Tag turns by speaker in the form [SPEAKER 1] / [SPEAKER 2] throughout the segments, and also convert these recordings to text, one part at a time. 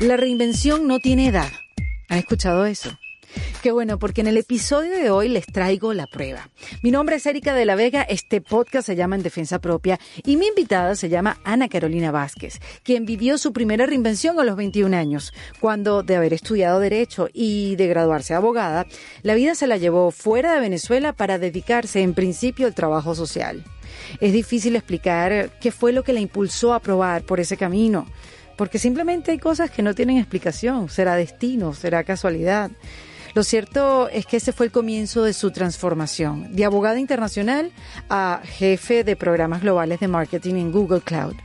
[SPEAKER 1] La reinvención no tiene edad. ¿Han escuchado eso? Qué bueno, porque en el episodio de hoy les traigo la prueba. Mi nombre es Erika de la Vega, este podcast se llama En Defensa Propia y mi invitada se llama Ana Carolina Vázquez, quien vivió su primera reinvención a los 21 años, cuando de haber estudiado Derecho y de graduarse abogada, la vida se la llevó fuera de Venezuela para dedicarse en principio al trabajo social. Es difícil explicar qué fue lo que la impulsó a probar por ese camino porque simplemente hay cosas que no tienen explicación, será destino, será casualidad. Lo cierto es que ese fue el comienzo de su transformación, de abogada internacional a jefe de programas globales de marketing en Google Cloud.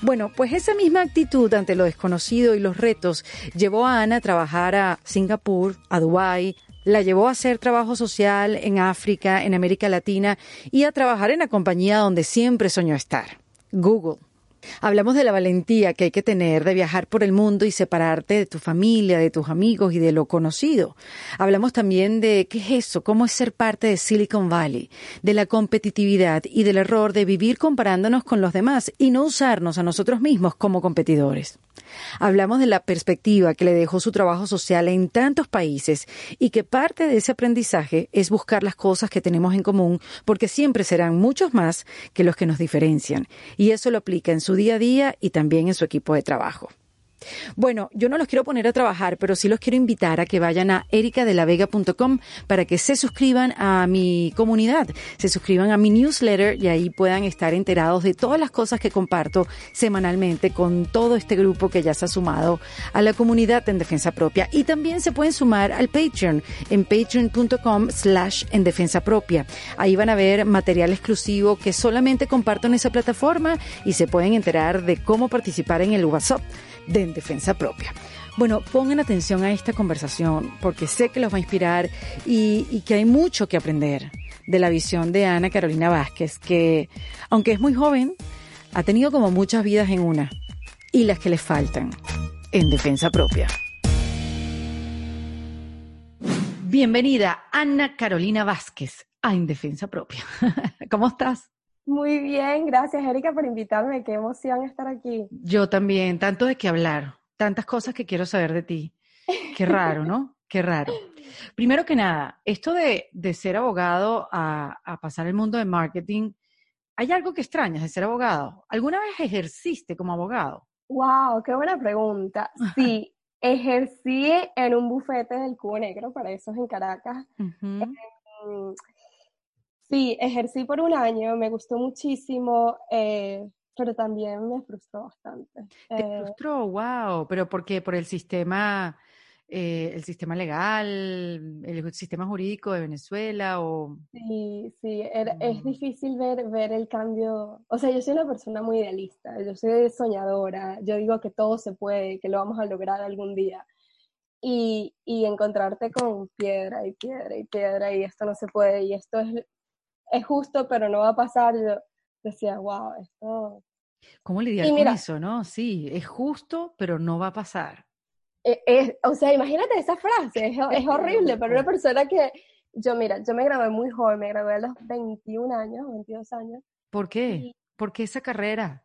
[SPEAKER 1] Bueno, pues esa misma actitud ante lo desconocido y los retos llevó a Ana a trabajar a Singapur, a Dubái, la llevó a hacer trabajo social en África, en América Latina y a trabajar en la compañía donde siempre soñó estar, Google. Hablamos de la valentía que hay que tener de viajar por el mundo y separarte de tu familia, de tus amigos y de lo conocido. Hablamos también de qué es eso, cómo es ser parte de Silicon Valley, de la competitividad y del error de vivir comparándonos con los demás y no usarnos a nosotros mismos como competidores. Hablamos de la perspectiva que le dejó su trabajo social en tantos países y que parte de ese aprendizaje es buscar las cosas que tenemos en común porque siempre serán muchos más que los que nos diferencian. Y eso lo aplica en su día a día y también en su equipo de trabajo. Bueno, yo no los quiero poner a trabajar, pero sí los quiero invitar a que vayan a ericadelavega.com para que se suscriban a mi comunidad, se suscriban a mi newsletter y ahí puedan estar enterados de todas las cosas que comparto semanalmente con todo este grupo que ya se ha sumado a la comunidad en defensa propia. Y también se pueden sumar al Patreon en patreon.com slash en defensa propia. Ahí van a ver material exclusivo que solamente comparto en esa plataforma y se pueden enterar de cómo participar en el WhatsApp de En Defensa Propia. Bueno, pongan atención a esta conversación porque sé que los va a inspirar y, que hay mucho que aprender de la visión de Ana Carolina Vázquez, que aunque es muy joven, ha tenido como muchas vidas en una y las que le faltan en defensa propia. Bienvenida, Ana Carolina Vázquez, a En Defensa Propia. ¿Cómo estás?
[SPEAKER 2] Muy bien, gracias Erika por invitarme, qué emoción estar aquí.
[SPEAKER 1] Yo también, tanto de qué hablar, tantas cosas que quiero saber de ti. Qué raro, ¿no? Qué raro. Primero que nada, esto de, ser abogado a, a, pasar el mundo de marketing, ¿hay algo que extrañas de ser abogado? ¿Alguna vez ejerciste como abogado?
[SPEAKER 2] Wow, qué buena pregunta. Sí, ejercí en un bufete del Cubo Negro, para eso es en Caracas. Sí, ejercí por un año, me gustó muchísimo, eh, pero también me frustró bastante.
[SPEAKER 1] ¿Te eh, frustró? ¡Wow! ¿Pero por qué? ¿Por el sistema, eh, el sistema legal, el sistema jurídico de Venezuela o...?
[SPEAKER 2] Sí, sí, es mm. difícil ver, ver el cambio. O sea, yo soy una persona muy idealista, yo soy soñadora, yo digo que todo se puede, que lo vamos a lograr algún día. Y, y encontrarte con piedra y piedra y piedra y esto no se puede y esto es es justo, pero no va a pasar. Yo decía, wow, esto...
[SPEAKER 1] ¿Cómo lidiar con eso, no? Sí, es justo, pero no va a pasar.
[SPEAKER 2] E, o sea, imagínate esa frase, es, horrible, pero una persona que, yo mira, yo me gradué muy joven, me gradué a los 21 años, 22 años.
[SPEAKER 1] ¿Por qué? ¿Por qué esa carrera?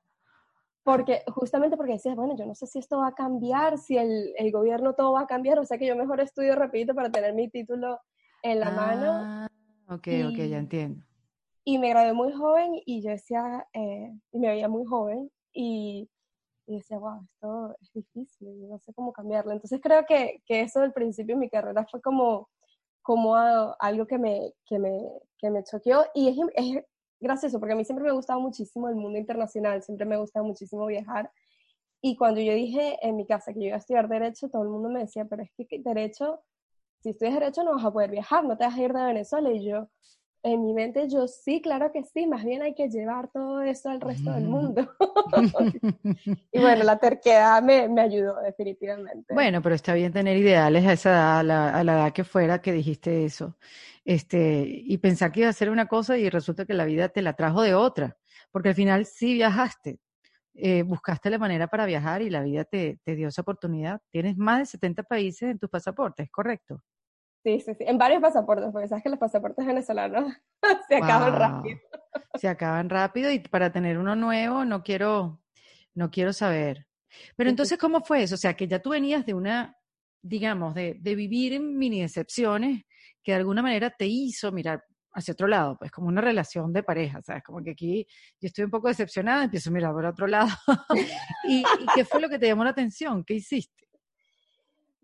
[SPEAKER 2] Porque, justamente porque decías, bueno, yo no sé si esto va a cambiar, si el, el, gobierno todo va a cambiar, o sea que yo mejor estudio repito para tener mi título en la mano.
[SPEAKER 1] Ah, ok, ok, ya entiendo.
[SPEAKER 2] Y me gradué muy joven y yo decía, eh, y me veía muy joven y, decía, wow, esto es difícil, no sé cómo cambiarlo. Entonces creo que, que eso del principio de mi carrera fue como, como algo que me, que me, que me choqueó y es, es gracioso porque a mí siempre me ha gustado muchísimo el mundo internacional, siempre me ha gustado muchísimo viajar. Y cuando yo dije en mi casa que yo iba a estudiar Derecho, todo el mundo me decía, pero es que Derecho, si estudias Derecho no vas a poder viajar, no te vas a ir de Venezuela. Y yo, en mi mente yo sí, claro que sí, más bien hay que llevar todo eso al resto del mundo. y bueno, la terquedad me, me, ayudó definitivamente.
[SPEAKER 1] Bueno, pero está bien tener ideales a esa edad, a la, a la, edad que fuera que dijiste eso. Este, y pensar que iba a ser una cosa y resulta que la vida te la trajo de otra, porque al final sí viajaste, eh, buscaste la manera para viajar y la vida te, te dio esa oportunidad. Tienes más de 70 países en tus pasaportes, ¿correcto?
[SPEAKER 2] Sí, sí, sí. En varios pasaportes, porque sabes que los pasaportes venezolanos se acaban rápido.
[SPEAKER 1] Se acaban rápido y para tener uno nuevo no quiero, no quiero saber. Pero entonces, ¿cómo fue eso? O sea, que ya tú venías de una, digamos, de, de vivir en mini decepciones que de alguna manera te hizo mirar hacia otro lado, pues como una relación de pareja, ¿sabes? Como que aquí yo estoy un poco decepcionada, empiezo a mirar por otro lado. ¿Y, ¿Y qué fue lo que te llamó la atención? ¿Qué hiciste?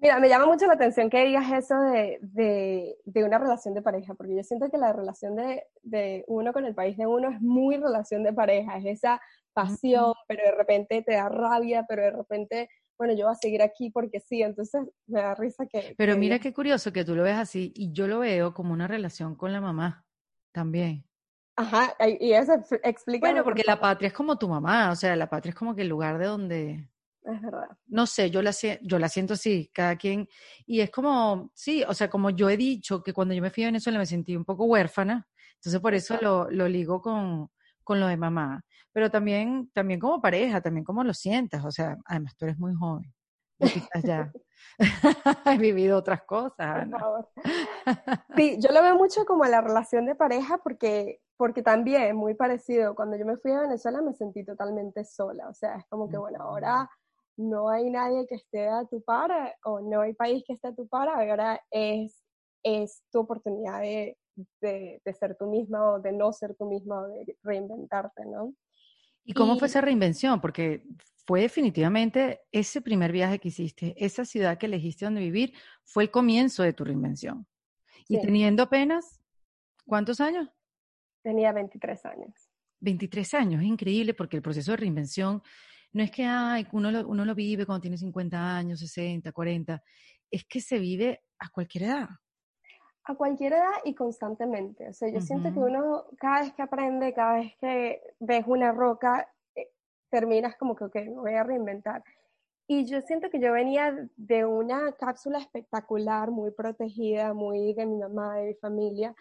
[SPEAKER 2] Mira, me llama mucho la atención que digas eso de, de, de, una relación de pareja, porque yo siento que la relación de, de, uno con el país de uno es muy relación de pareja, es esa pasión, pero de repente te da rabia, pero de repente, bueno, yo voy a seguir aquí porque sí, entonces me da risa que...
[SPEAKER 1] Pero
[SPEAKER 2] que
[SPEAKER 1] mira qué curioso que tú lo ves así y yo lo veo como una relación con la mamá también.
[SPEAKER 2] Ajá, y eso explica...
[SPEAKER 1] Bueno, porque la patria es como tu mamá, o sea, la patria es como que el lugar de donde
[SPEAKER 2] es verdad.
[SPEAKER 1] No sé, yo la, yo la siento así, cada quien. Y es como, sí, o sea, como yo he dicho que cuando yo me fui a Venezuela me sentí un poco huérfana, entonces por eso lo, lo ligo con, con lo de mamá. Pero también, también como pareja, también como lo sientas, o sea, además tú eres muy joven. Quizás ya he vivido otras cosas.
[SPEAKER 2] Por favor. Sí, yo lo veo mucho como la relación de pareja porque, porque también, muy parecido, cuando yo me fui a Venezuela me sentí totalmente sola, o sea, es como que, bueno, ahora no hay nadie que esté a tu par o no hay país que esté a tu par, ahora es, es tu oportunidad de, de, de, ser tú misma o de no ser tú misma o de reinventarte, ¿no?
[SPEAKER 1] ¿Y cómo y, fue esa reinvención? Porque fue definitivamente ese primer viaje que hiciste, esa ciudad que elegiste donde vivir, fue el comienzo de tu reinvención. Sí. Y teniendo apenas, ¿cuántos años?
[SPEAKER 2] Tenía 23 años.
[SPEAKER 1] 23 años, es increíble porque el proceso de reinvención no es que ay, uno, lo, uno lo vive cuando tiene 50 años, 60, 40, es que se vive a cualquier edad.
[SPEAKER 2] A cualquier edad y constantemente. O sea, yo uh -huh. siento que uno, cada vez que aprende, cada vez que ves una roca, eh, terminas como que, ok, me voy a reinventar. Y yo siento que yo venía de una cápsula espectacular, muy protegida, muy de mi mamá, de mi familia.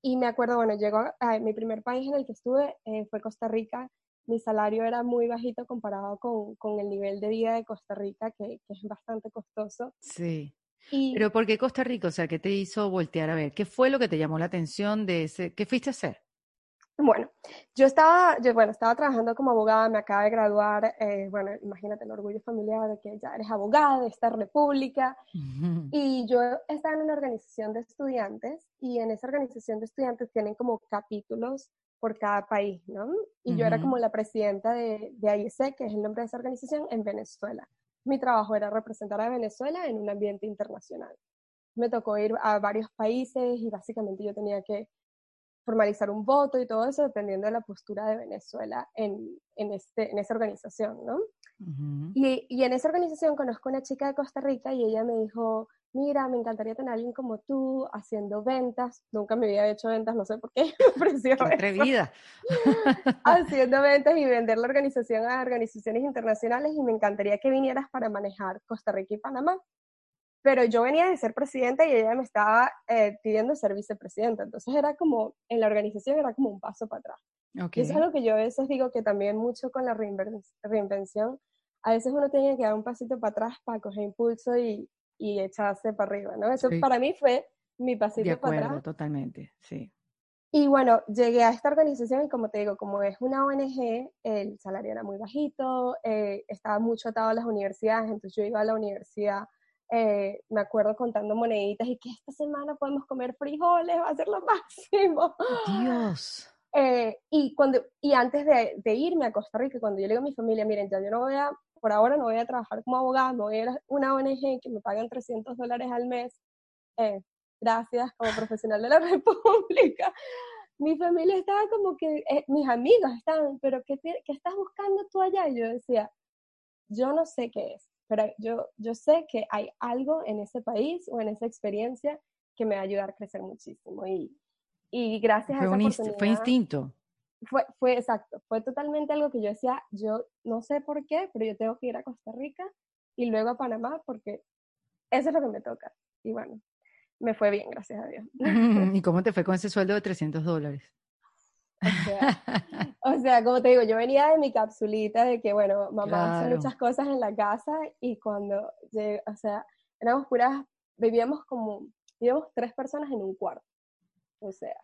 [SPEAKER 2] Y me acuerdo, bueno, llegó a mi primer país en el que estuve, eh, fue Costa Rica, mi salario era muy bajito comparado con, con el nivel de vida de Costa Rica, que, que es bastante costoso.
[SPEAKER 1] Sí. Y, Pero ¿por qué Costa Rica? O sea, ¿qué te hizo voltear a ver? ¿Qué fue lo que te llamó la atención de ese? ¿Qué fuiste a hacer?
[SPEAKER 2] Bueno, yo estaba, yo, bueno, estaba trabajando como abogada, me acaba de graduar, eh, bueno, imagínate el orgullo familiar de que ya eres abogada de esta república, uh -huh. y yo estaba en una organización de estudiantes, y en esa organización de estudiantes tienen como capítulos por cada país, ¿no? Y uh -huh. yo era como la presidenta de, de AIC, que es el nombre de esa organización, en Venezuela. Mi trabajo era representar a Venezuela en un ambiente internacional. Me tocó ir a varios países y básicamente yo tenía que formalizar un voto y todo eso dependiendo de la postura de Venezuela en, en, este, en esa organización, ¿no? Uh -huh. y, y, en esa organización conozco una chica de Costa Rica y ella me dijo, mira, me encantaría tener a alguien como tú haciendo ventas. Nunca me había hecho ventas, no sé por qué,
[SPEAKER 1] qué atrevida.
[SPEAKER 2] haciendo ventas y vender la organización a organizaciones internacionales y me encantaría que vinieras para manejar Costa Rica y Panamá pero yo venía de ser presidenta y ella me estaba eh, pidiendo ser vicepresidenta. Entonces era como, en la organización era como un paso para atrás. Okay. Y eso es algo que yo a veces digo que también mucho con la reinvención, a veces uno tiene que dar un pasito para atrás para coger impulso y, y echarse para arriba, ¿no? Eso sí. para mí fue mi pasito
[SPEAKER 1] de acuerdo,
[SPEAKER 2] para atrás.
[SPEAKER 1] totalmente, sí.
[SPEAKER 2] Y bueno, llegué a esta organización y como te digo, como es una ONG, el salario era muy bajito, eh, estaba mucho atado a las universidades, entonces yo iba a la universidad eh, me acuerdo contando moneditas y que esta semana podemos comer frijoles, va a ser lo máximo.
[SPEAKER 1] Dios.
[SPEAKER 2] Eh, y, cuando, y antes de, de, irme a Costa Rica, cuando yo le digo a mi familia, miren, ya yo no voy a, por ahora no voy a trabajar como abogada, no voy a ir a una ONG que me pagan 300 dólares al mes, eh, gracias como profesional de la República. Mi familia estaba como que, eh, mis amigos estaban, pero ¿qué, ¿qué estás buscando tú allá? Y yo decía, yo no sé qué es pero yo, yo sé que hay algo en ese país o en esa experiencia que me va a ayudar a crecer muchísimo. Y, y gracias
[SPEAKER 1] fue
[SPEAKER 2] a esa
[SPEAKER 1] un
[SPEAKER 2] oportunidad...
[SPEAKER 1] Fue instinto.
[SPEAKER 2] Fue, fue exacto, fue totalmente algo que yo decía, yo no sé por qué, pero yo tengo que ir a Costa Rica y luego a Panamá porque eso es lo que me toca. Y bueno, me fue bien, gracias a Dios.
[SPEAKER 1] ¿Y cómo te fue con ese sueldo de 300 dólares?
[SPEAKER 2] O sea, o sea, como te digo, yo venía de mi capsulita de que, bueno, mamá claro. hace muchas cosas en la casa y cuando, llegué, o sea, éramos puras, vivíamos como, vivíamos tres personas en un cuarto. O sea.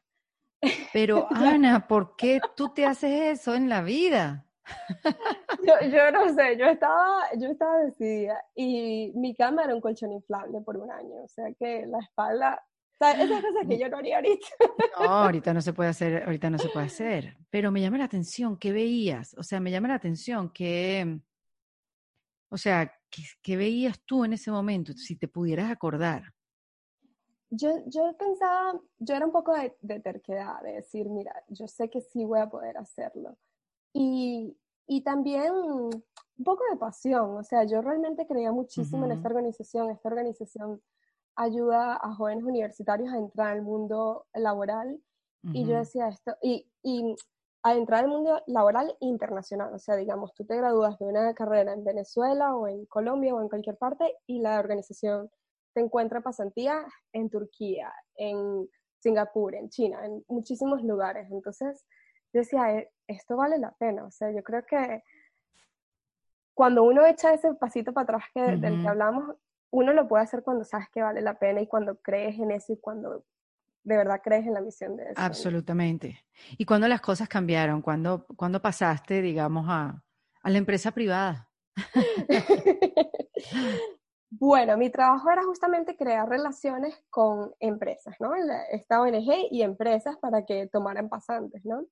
[SPEAKER 1] Pero Ana, ¿por qué tú te haces eso en la vida?
[SPEAKER 2] yo, yo, no sé, yo estaba, yo estaba decidida y mi cama era un colchón inflable por un año, o sea que la espalda, o esas cosas que yo no haría ahorita.
[SPEAKER 1] No, ahorita no se puede hacer, ahorita no se puede hacer, pero me llama la atención, ¿qué veías? O sea, me llama la atención que, o sea, ¿qué, veías tú en ese momento, si te pudieras acordar?
[SPEAKER 2] Yo, yo pensaba, yo era un poco de, de terquedad, de decir, mira, yo sé que sí voy a poder hacerlo y, y también un poco de pasión, o sea, yo realmente creía muchísimo en esta organización, esta organización ayuda a jóvenes universitarios a entrar al mundo laboral. Y yo decía esto, y, y a entrar al mundo laboral internacional, o sea, digamos, tú te gradúas de una carrera en Venezuela o en Colombia o en cualquier parte y la organización te encuentra pasantía en Turquía, en Singapur, en China, en muchísimos lugares. Entonces, yo decía, eh, esto vale la pena. O sea, yo creo que cuando uno echa ese pasito para atrás que, del que hablamos, uno lo puede hacer cuando sabes que vale la pena y cuando crees en eso y cuando de verdad crees en la misión de eso.
[SPEAKER 1] Absolutamente. ¿Y cuando las cosas cambiaron? ¿Cuándo, cuando pasaste, digamos, a, a la empresa privada?
[SPEAKER 2] bueno, mi trabajo era justamente crear relaciones con empresas, ¿no? Esta ONG y empresas para que tomaran pasantes, ¿no?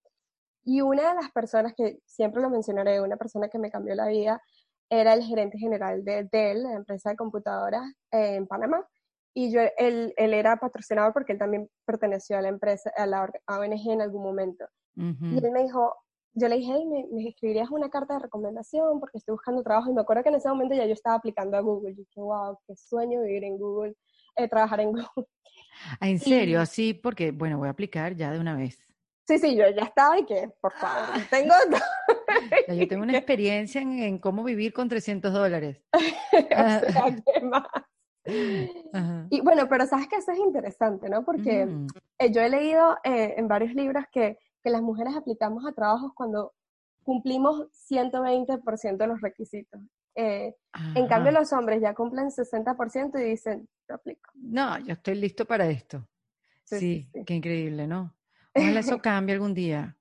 [SPEAKER 2] Y una de las personas que siempre lo mencionaré, una persona que me cambió la vida, era el gerente general de Dell, la empresa de computadoras en Panamá. Y yo, él, él, era patrocinador porque él también perteneció a la empresa, a la ONG en algún momento. Y él me dijo, yo le dije, hey, ¿me, ¿me, escribirías una carta de recomendación porque estoy buscando trabajo? Y me acuerdo que en ese momento ya yo estaba aplicando a Google. Y dije, wow, qué sueño vivir en Google, eh, trabajar en Google.
[SPEAKER 1] Ah, ¿En serio? Así, porque, bueno, voy a aplicar ya de una vez.
[SPEAKER 2] Sí, sí, yo ya estaba y que, por favor, tengo...
[SPEAKER 1] yo tengo una experiencia en, cómo vivir con 300 dólares.
[SPEAKER 2] Y bueno, pero sabes que eso es interesante, ¿no? Porque mm. eh, yo he leído eh, en varios libros que, que, las mujeres aplicamos a trabajos cuando cumplimos 120% de los requisitos. Eh, en cambio, los hombres ya cumplen 60% y dicen, yo aplico.
[SPEAKER 1] No, yo estoy listo para esto. sí, qué increíble, ¿no? Ojalá eso cambie algún día.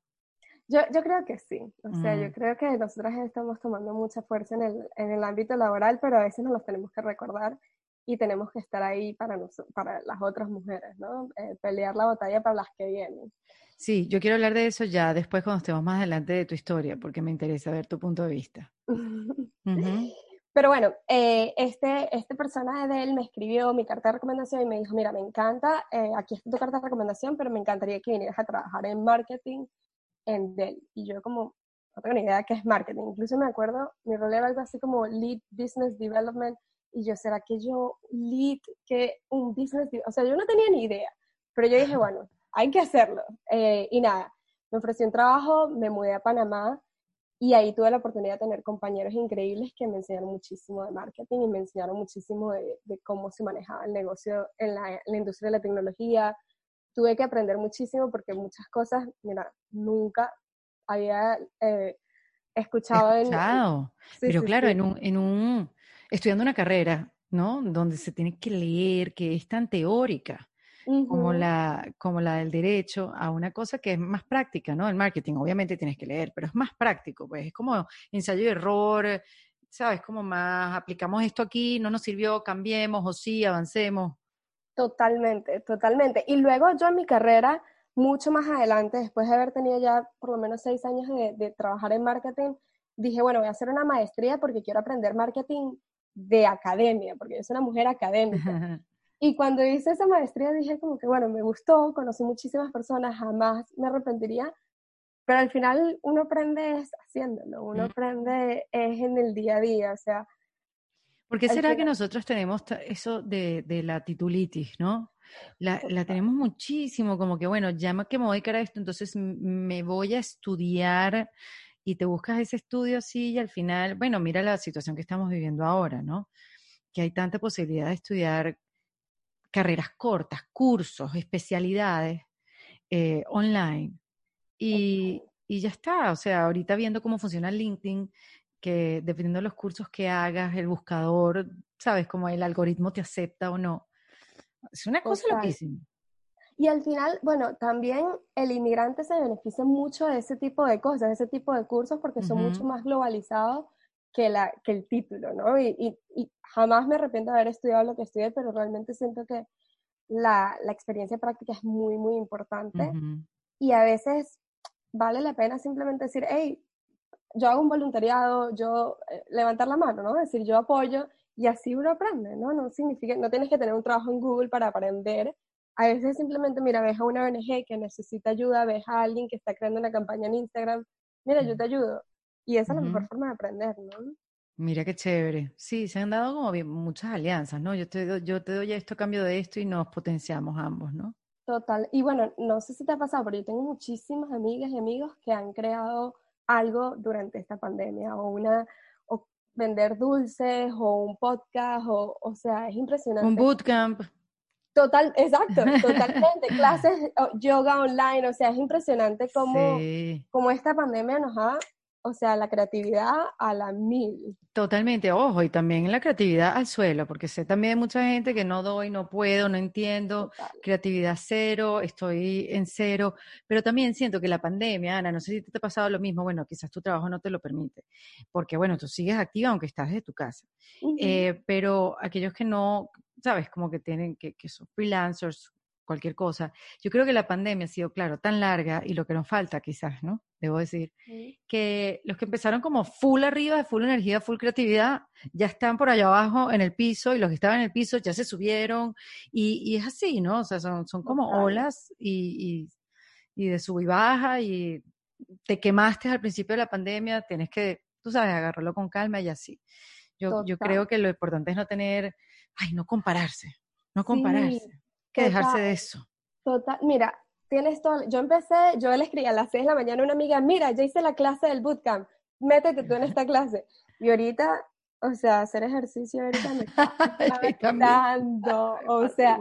[SPEAKER 2] Yo, yo creo que sí. O sea, yo mm. creo que nosotras estamos tomando mucha fuerza en el, en el ámbito laboral, pero a veces nos los tenemos que recordar y tenemos que estar ahí para, para las otras mujeres, ¿no? Eh, pelear la batalla para las que vienen.
[SPEAKER 1] Sí, yo quiero hablar de eso ya después cuando estemos más adelante de tu historia, porque me interesa ver tu punto de vista.
[SPEAKER 2] Pero bueno, eh, este, este personaje de él me escribió mi carta de recomendación y me dijo, mira, me encanta, eh, aquí está tu carta de recomendación, pero me encantaría que vinieras a trabajar en marketing en Dell. Y yo como, no tengo ni idea de qué es marketing. Incluso me acuerdo, mi rol era algo así como Lead Business Development. Y yo, ¿será que yo lead que un business? O sea, yo no tenía ni idea. Pero yo dije, bueno, hay que hacerlo. Eh, y nada, me ofrecí un trabajo, me mudé a Panamá y ahí tuve la oportunidad de tener compañeros increíbles que me enseñaron muchísimo de marketing y me enseñaron muchísimo de, cómo se manejaba el negocio en la, industria de la tecnología. Tuve que aprender muchísimo porque muchas cosas, mira, nunca había eh, escuchado.
[SPEAKER 1] escuchado. Pero claro, En, un, en un, estudiando una carrera, ¿no? Donde se tiene que leer, que es tan teórica como, la, como la del derecho, a una cosa que es más práctica, ¿no? El marketing, obviamente tienes que leer, pero es más práctico, pues es como ensayo y error, ¿sabes? Como más, aplicamos esto aquí, no nos sirvió, cambiemos o sí, avancemos.
[SPEAKER 2] Totalmente, totalmente. Y luego yo en mi carrera, mucho más adelante, después de haber tenido ya por lo menos seis años de, de trabajar en marketing, dije, bueno, voy a hacer una maestría porque quiero aprender marketing de academia, porque yo soy una mujer académica. Y cuando hice esa maestría dije como que, bueno, me gustó, conocí muchísimas personas, jamás me arrepentiría, pero al final uno aprende es haciéndolo, uno mm. aprende es en el día a día, o sea...
[SPEAKER 1] ¿Por qué será que nosotros tenemos eso de, de la titulitis, no? La, la, tenemos muchísimo, como que, bueno, ya que me voy a dedicar a esto, entonces me voy a estudiar y te buscas ese estudio así y al final, bueno, mira la situación que estamos viviendo ahora, ¿no? Que hay tanta posibilidad de estudiar carreras cortas, cursos, especialidades eh, online. Y, y, ya está, o sea, ahorita viendo cómo funciona LinkedIn, que dependiendo de los cursos que hagas, el buscador, sabes, cómo el algoritmo te acepta o no. Es una cosa loquísima.
[SPEAKER 2] Y al final, bueno, también el inmigrante se beneficia mucho de ese tipo de cosas, de ese tipo de cursos, porque son mucho más globalizados que, la, que el título, ¿no? Y, y, jamás me arrepiento de haber estudiado lo que estudié, pero realmente siento que la, la experiencia práctica es muy, muy importante. Y a veces vale la pena simplemente decir, hey, yo hago un voluntariado, yo eh, levantar la mano, ¿no? Decir, yo apoyo y así uno aprende, ¿no? No significa, no tienes que tener un trabajo en Google para aprender, a veces simplemente, mira, ves a una ONG que necesita ayuda, ves a alguien que está creando una campaña en Instagram, mira, yo te ayudo. Y esa es la mejor forma de aprender, ¿no?
[SPEAKER 1] Mira qué chévere. Sí, se han dado como bien, muchas alianzas, ¿no? Yo te, doy, yo te doy esto a cambio de esto y nos potenciamos ambos, ¿no?
[SPEAKER 2] Total. Y bueno, no sé si te ha pasado, pero yo tengo muchísimas amigas y amigos que han creado algo durante esta pandemia o una o vender dulces o un podcast o o sea, es impresionante.
[SPEAKER 1] Un bootcamp.
[SPEAKER 2] Total, exacto, totalmente. Clases, yoga online, o sea, es impresionante cómo, cómo esta pandemia nos ha, o sea, la creatividad a la mil.
[SPEAKER 1] Totalmente, ojo, y también la creatividad al suelo, porque sé también mucha gente que no doy, no puedo, no entiendo, creatividad cero, estoy en cero, pero también siento que la pandemia, Ana, no sé si te ha pasado lo mismo, bueno, quizás tu trabajo no te lo permite, porque bueno, tú sigues activa aunque estás desde tu casa, eh, pero aquellos que no, sabes, como que tienen, que, que son freelancers, cualquier cosa. Yo creo que la pandemia ha sido, claro, tan larga y lo que nos falta quizás, ¿no? Debo decir, que los que empezaron como full arriba, full energía, full creatividad, ya están por allá abajo en el piso y los que estaban en el piso ya se subieron y, y es así, ¿no? O sea, son, son como olas y, y, y, de sub y baja y te quemaste al principio de la pandemia, tienes que, tú sabes, agarrarlo con calma y así. Yo, yo creo que lo importante es no tener ay, no compararse, no compararse, que dejarse de eso.
[SPEAKER 2] Total, mira, tienes todo, yo empecé, yo le escribí a las 6 de la mañana a una amiga, mira, ya hice la clase del bootcamp, métete tú en esta clase. Y ahorita, o sea, hacer ejercicio ahorita me está dando, o sea,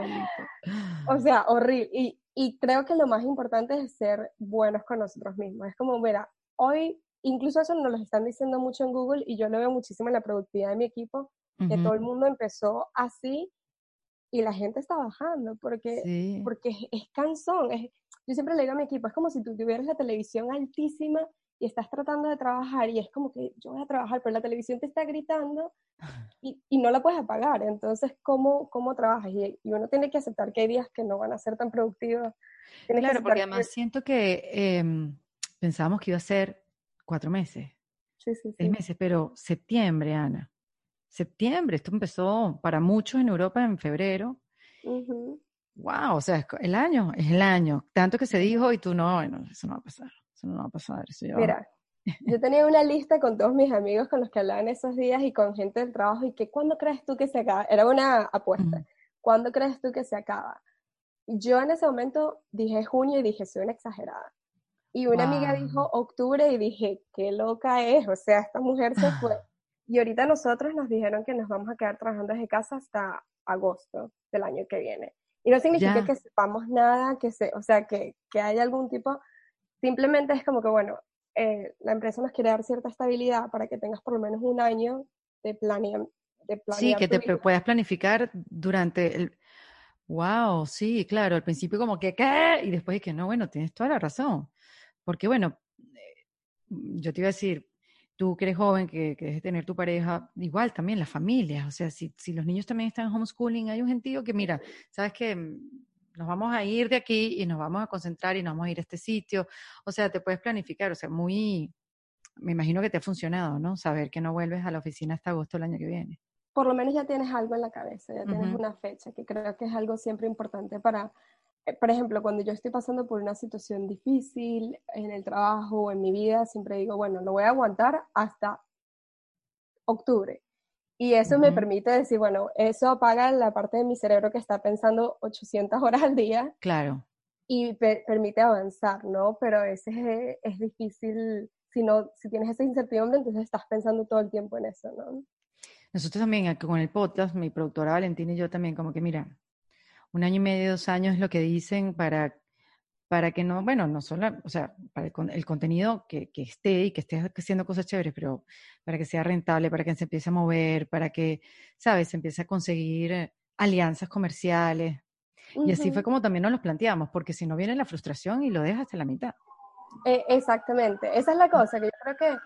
[SPEAKER 2] o sea, horrible. Y, y creo que lo más importante es ser buenos con nosotros mismos. Es como, mira, hoy, incluso eso nos lo están diciendo mucho en Google y yo lo veo muchísimo en la productividad de mi equipo, que todo el mundo empezó así y la gente está bajando porque, porque es, cansón. Es, yo siempre le digo a mi equipo, es como si tú tuvieras la televisión altísima y estás tratando de trabajar y es como que yo voy a trabajar, pero la televisión te está gritando y, y no la puedes apagar. Entonces, ¿cómo, cómo trabajas? Y, y, uno tiene que aceptar que hay días que no van a ser tan productivos.
[SPEAKER 1] claro, porque además siento que eh, pensábamos que iba a ser cuatro meses, sí, sí, seis meses, pero septiembre, Ana septiembre, esto empezó para muchos en Europa en febrero. Wow, o sea, el año es el año. Tanto que se dijo y tú no, bueno, eso no va a pasar, eso no va a pasar.
[SPEAKER 2] Mira, yo tenía una lista con todos mis amigos con los que hablaba en esos días y con gente del trabajo y que ¿cuándo crees tú que se acaba? Era una apuesta. ¿Cuándo crees tú que se acaba? Yo en ese momento dije junio y dije, soy una exagerada. Y una amiga dijo octubre y dije, qué loca es, o sea, esta mujer se fue. Y ahorita nosotros nos dijeron que nos vamos a quedar trabajando desde casa hasta agosto del año que viene. Y no significa que sepamos nada, que se, o sea, que, que haya algún tipo, simplemente es como que, bueno, eh, la empresa nos quiere dar cierta estabilidad para que tengas por lo menos un año de, planear. De
[SPEAKER 1] sí, que te puedas planificar durante el... Wow, sí, claro, al principio como que, ¿qué? Y después es que no, bueno, tienes toda la razón. Porque bueno, eh, yo te iba a decir, tú que eres joven, que, que debes tener tu pareja, igual también las familias, o sea, si, si los niños también están en homeschooling, hay un gentío que mira, sabes que mm, nos vamos a ir de aquí y nos vamos a concentrar y nos vamos a ir a este sitio, o sea, te puedes planificar, o sea, muy, me imagino que te ha funcionado, ¿no? Saber que no vuelves a la oficina hasta agosto del año que viene.
[SPEAKER 2] Por lo menos ya tienes algo en la cabeza, ya tienes una fecha, que creo que es algo siempre importante para por ejemplo, cuando yo estoy pasando por una situación difícil en el trabajo o en mi vida, siempre digo, bueno, lo voy a aguantar hasta octubre. Y eso me permite decir, bueno, eso apaga la parte de mi cerebro que está pensando 800 horas al día.
[SPEAKER 1] Claro.
[SPEAKER 2] Y permite avanzar, ¿no? Pero a veces es, es, difícil, si, no, si tienes esa incertidumbre, entonces estás pensando todo el tiempo en eso, ¿no?
[SPEAKER 1] Nosotros también, con el podcast, mi productora Valentina y yo también, como que, mira, un año y medio, dos años es lo que dicen para, para que no, bueno, no solo, o sea, para el, contenido que, que, esté y que esté haciendo cosas chéveres, pero para que sea rentable, para que se empiece a mover, para que, ¿sabes?, se empiece a conseguir alianzas comerciales. Y así fue como también nos los planteamos, porque si no viene la frustración y lo dejas hasta la mitad.
[SPEAKER 2] Eh, exactamente, esa es la cosa, que yo creo que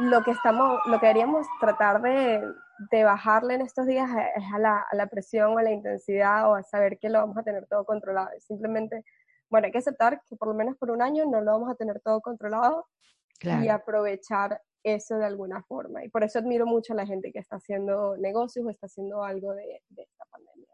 [SPEAKER 2] lo que estamos, lo que deberíamos tratar de, de bajarle en estos días es a la, a la, presión o a la intensidad o a saber que lo vamos a tener todo controlado. Simplemente, bueno, hay que aceptar que por lo menos por un año no lo vamos a tener todo controlado y aprovechar eso de alguna forma. Y por eso admiro mucho a la gente que está haciendo negocios o está haciendo algo de, esta pandemia.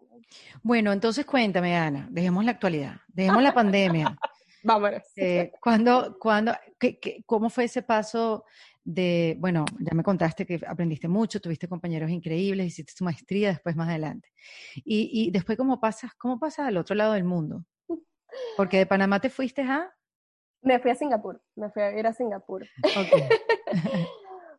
[SPEAKER 1] Bueno, entonces cuéntame, Ana, dejemos la actualidad, dejemos la pandemia.
[SPEAKER 2] Vámonos.
[SPEAKER 1] Eh, ¿cuándo, cuándo, qué, qué, ¿Cómo fue ese paso de, bueno, ya me contaste que aprendiste mucho, tuviste compañeros increíbles, hiciste tu maestría después más adelante. Y, y después, ¿cómo pasas, cómo pasas al otro lado del mundo? Porque de Panamá te fuiste a...
[SPEAKER 2] Me fui a Singapur, me fui a ir a Singapur.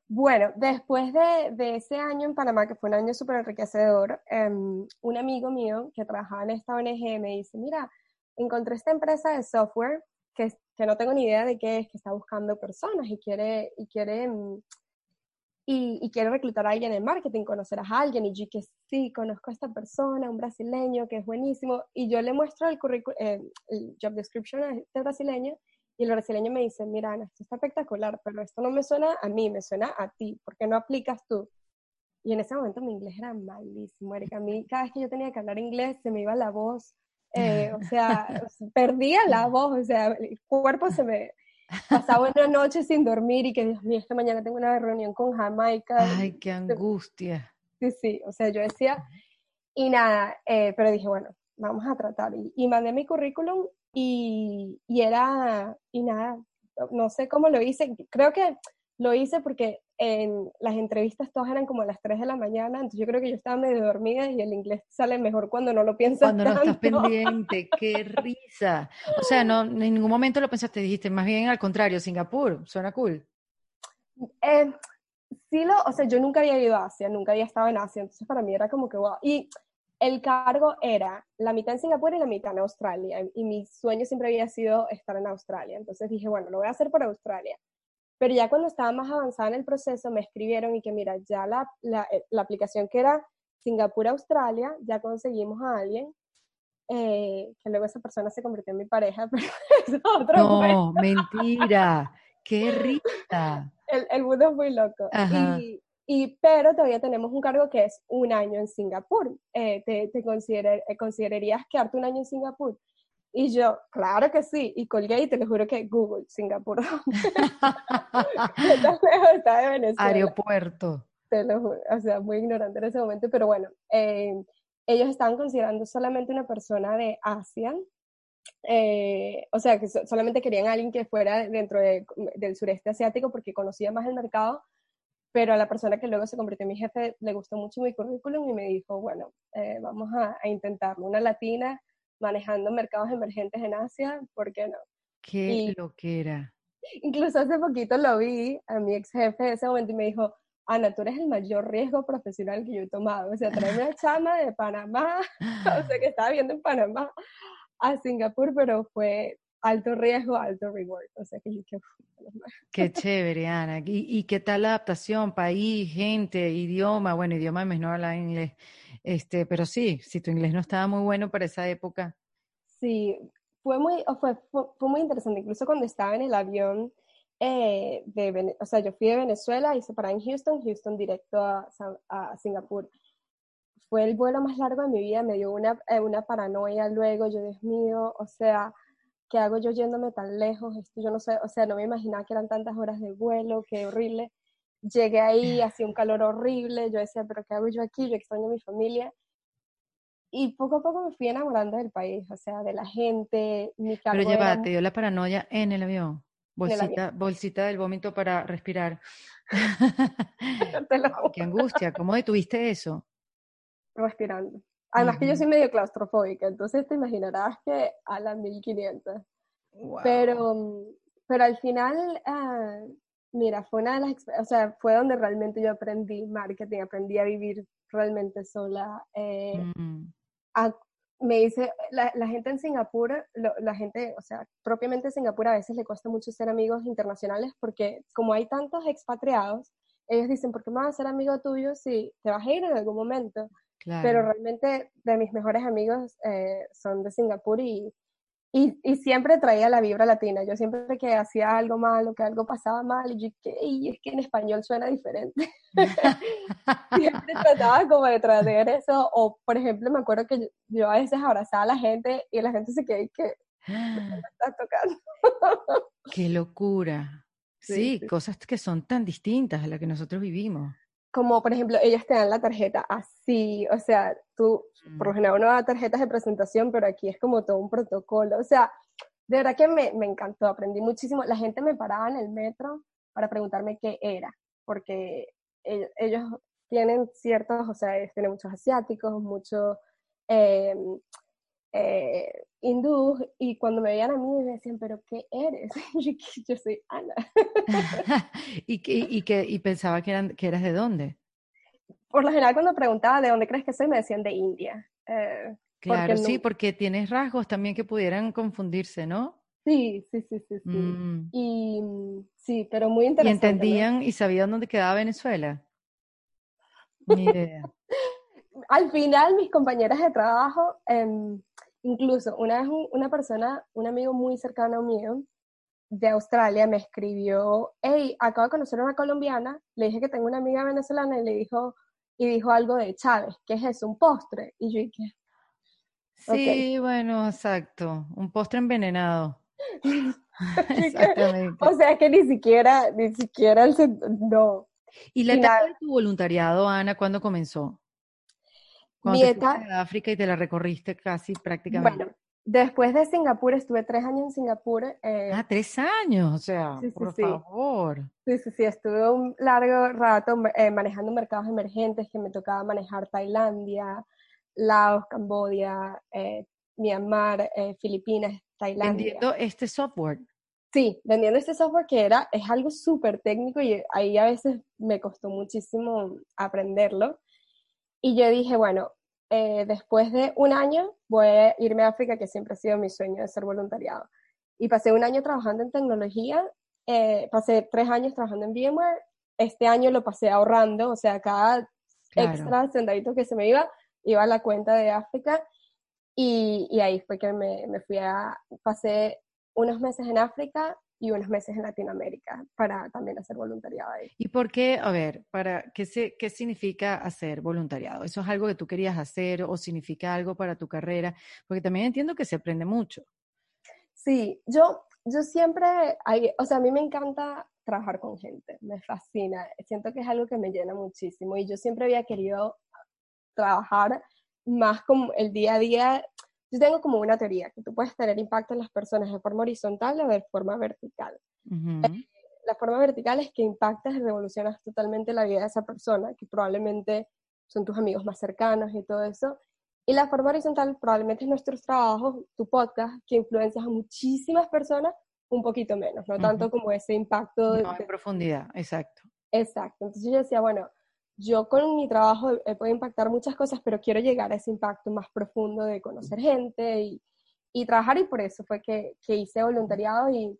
[SPEAKER 2] bueno, después de, de, ese año en Panamá, que fue un año súper enriquecedor, um, un amigo mío que trabajaba en esta ONG me dice, mira, encontré esta empresa de software que, que, no tengo ni idea de qué es, que está buscando personas y quiere, y quiere, mm, y, y, quiere reclutar a alguien en marketing, conocerás a alguien, y yo que sí, conozco a esta persona, un brasileño que es buenísimo, y yo le muestro el, eh, el job description a este brasileño, y el brasileño me dice, mira, Ana, esto está espectacular, pero esto no me suena a mí, me suena a ti, ¿por qué no aplicas tú? Y en ese momento mi inglés era malísimo, Erika. A mí, cada vez que yo tenía que hablar inglés, se me iba la voz, eh, o sea, perdía la voz, o sea, el cuerpo se me pasaba una noche sin dormir y que Dios mío, esta mañana tengo una reunión con Jamaica.
[SPEAKER 1] Ay, qué angustia.
[SPEAKER 2] Sí, sí, o sea, yo decía, y nada, eh, pero dije, bueno, vamos a tratar. Y, y mandé mi currículum y, y, era, y nada, no sé cómo lo hice, creo que lo hice porque en las entrevistas todas eran como a las 3 de la mañana, entonces yo creo que yo estaba medio dormida y el inglés sale mejor cuando no lo piensas
[SPEAKER 1] Cuando no estás pendiente, qué risa. O sea, no, en ningún momento lo pensaste, dijiste, más bien al contrario, Singapur, suena cool.
[SPEAKER 2] Eh, sí lo, o sea, yo nunca había ido a Asia, nunca había estado en Asia, entonces para mí era como que, wow. Y el cargo era la mitad en Singapur y la mitad en Australia, y mi sueño siempre había sido estar en Australia, entonces dije, bueno, lo voy a hacer por Australia. Pero ya cuando estaba más avanzada en el proceso, me escribieron y que mira, ya la, la, eh, la aplicación que era Singapur-Australia, ya conseguimos a alguien, eh, que luego esa persona se convirtió en mi pareja, pero es otro
[SPEAKER 1] No, mentira, qué rica.
[SPEAKER 2] El, el mundo es muy loco. Y, y, pero todavía tenemos un cargo que es un año en Singapur. Eh, ¿Te, te eh, considerarías quedarte un año en Singapur? Y yo, claro que sí, y colgué y te lo juro que Google, Singapur. está de Venezuela.
[SPEAKER 1] Aeropuerto.
[SPEAKER 2] Te lo juro, o sea, muy ignorante en ese momento, pero bueno, eh, ellos estaban considerando solamente una persona de Asia, eh, o sea, que so solamente querían a alguien que fuera dentro de, del sureste asiático porque conocía más el mercado, pero a la persona que luego se convirtió en mi jefe le gustó mucho mi currículum y me dijo, bueno, eh, vamos a, a intentarlo, una latina manejando mercados emergentes en Asia, ¿por qué no?
[SPEAKER 1] Qué y, lo que era.
[SPEAKER 2] Incluso hace poquito lo vi a mi ex jefe de ese momento y me dijo, Ana, tú eres el mayor riesgo profesional que yo he tomado. O sea, traerme una chama de Panamá, o sea, que estaba viendo en Panamá a Singapur, pero fue alto riesgo, alto reward. O sea, que, que
[SPEAKER 1] Qué chévere, Ana. ¿Y, ¿Y, qué tal la adaptación? País, gente, idioma. Bueno, idioma me no habla inglés. Este, pero sí, si tu inglés no estaba muy bueno para esa época.
[SPEAKER 2] Sí, fue muy, fue, fue, muy interesante. Incluso cuando estaba en el avión, eh, de, o sea, yo fui de Venezuela y se en Houston, Houston directo a, a, Singapur. Fue el vuelo más largo de mi vida, me dio una, eh, una paranoia luego, yo, Dios mío, o sea, ¿qué hago yo yéndome tan lejos? Esto yo no sé, o sea, no me imaginaba que eran tantas horas de vuelo, qué horrible llegué ahí, hacía un calor horrible, yo decía, pero ¿qué hago yo aquí? Yo extraño a mi familia. Y poco a poco me fui enamorando del país, o sea, de la gente, mi
[SPEAKER 1] Pero lleva, te dio la paranoia en el avión. Bolsita, el avión. bolsita del vómito para respirar. Qué angustia, ¿cómo detuviste eso?
[SPEAKER 2] Respirando. Además uh -huh. que yo soy medio claustrofóbica, entonces te imaginarás que a las 1500. Wow. Pero, pero al final, uh, Mira, fue una de las, o sea, fue donde realmente yo aprendí marketing, aprendí a vivir realmente sola. Eh, mm. a, me dice, la, la, gente en Singapur, lo, la gente, o sea, propiamente en Singapur a veces le cuesta mucho ser amigos internacionales porque como hay tantos expatriados, ellos dicen, ¿por qué me vas a ser amigo tuyo si te vas a ir en algún momento? pero realmente de mis mejores amigos eh, son de Singapur y, y, y, siempre traía la vibra latina. Yo siempre que hacía algo malo, que algo pasaba mal, y yo y es que en español suena diferente. siempre trataba como de traer eso, o por ejemplo me acuerdo que yo, a veces abrazaba a la gente y la gente se quedó y que me está tocando.
[SPEAKER 1] ¡Qué locura! Sí, cosas que son tan distintas a las que nosotros vivimos.
[SPEAKER 2] Como por ejemplo, ellos te dan la tarjeta así, o sea, tú, por lo general uno da tarjetas de presentación, pero aquí es como todo un protocolo, o sea, de verdad que me, me encantó, aprendí muchísimo. La gente me paraba en el metro para preguntarme qué era, porque ellos tienen ciertos, o sea, tienen muchos asiáticos, muchos eh, eh, hindú y cuando me veían a mí me decían, pero ¿qué eres? yo, soy Ana.
[SPEAKER 1] ¿Y, y, que, y pensaba que, eran, que eras de dónde?
[SPEAKER 2] Por lo general cuando preguntaba de dónde crees que soy, me decían de India.
[SPEAKER 1] Eh, claro, sí, porque tienes rasgos también que pudieran confundirse, ¿no?
[SPEAKER 2] Sí, sí, sí, sí. sí. Mm. Y sí, pero muy interesante.
[SPEAKER 1] ¿Y entendían y sabían dónde quedaba Venezuela? Ni idea.
[SPEAKER 2] Al final, mis compañeras de trabajo, eh, Incluso una vez una persona, un amigo muy cercano mío de Australia me escribió, hey, acabo de conocer a una colombiana, le dije que tengo una amiga venezolana y le dijo, y dijo algo de Chávez, ¿qué es eso? Un postre. Y yo dije,
[SPEAKER 1] Sí, bueno, exacto, un postre envenenado.
[SPEAKER 2] Exactamente. o sea que ni siquiera, ni siquiera el no.
[SPEAKER 1] ¿Y la etapa de tu voluntariado, Ana, cuándo comenzó? Cuando te de África y te la recorriste casi prácticamente.
[SPEAKER 2] Bueno, después de Singapur, estuve tres años en Singapur.
[SPEAKER 1] Eh, ah, tres años, o sea, por favor.
[SPEAKER 2] Sí, sí, sí, estuve un largo rato eh, manejando mercados emergentes que me tocaba manejar Tailandia, Laos, Cambodia, eh, Myanmar, Filipinas, Tailandia.
[SPEAKER 1] Vendiendo este software.
[SPEAKER 2] Sí, vendiendo este software que era, es algo súper técnico y ahí a veces me costó muchísimo aprenderlo. Y yo dije, bueno, eh, después de un año voy a irme a África, que siempre ha sido mi sueño de ser voluntariado. Y pasé un año trabajando en tecnología, eh, pasé tres años trabajando en VMware, este año lo pasé ahorrando, o sea, cada extra centavito que se me iba, iba a la cuenta de África y, y ahí fue que me, me, fui a, pasé unos meses en África y unos meses en Latinoamérica para también hacer voluntariado ahí.
[SPEAKER 1] ¿Y por qué, a ver, para qué, se, qué significa hacer voluntariado? ¿Eso es algo que tú querías hacer o significa algo para tu carrera? Porque también entiendo que se aprende mucho.
[SPEAKER 2] Sí, yo, yo siempre, hay, o sea, a mí me encanta trabajar con gente, me fascina, siento que es algo que me llena muchísimo y yo siempre había querido trabajar más como el día a día yo tengo como una teoría, que tú puedes tener impacto en las personas de forma horizontal o de forma vertical. Eh, la forma vertical es que impactas y revolucionas totalmente la vida de esa persona, que probablemente son tus amigos más cercanos y todo eso. Y la forma horizontal probablemente es nuestros trabajos, tu podcast, que influencias a muchísimas personas un poquito menos, no tanto como ese impacto.
[SPEAKER 1] de, profundidad, exacto.
[SPEAKER 2] Exacto. Entonces yo decía, bueno, yo con mi trabajo he podido impactar muchas cosas, pero quiero llegar a ese impacto más profundo de conocer gente y, y trabajar y por eso fue que, que hice voluntariado y,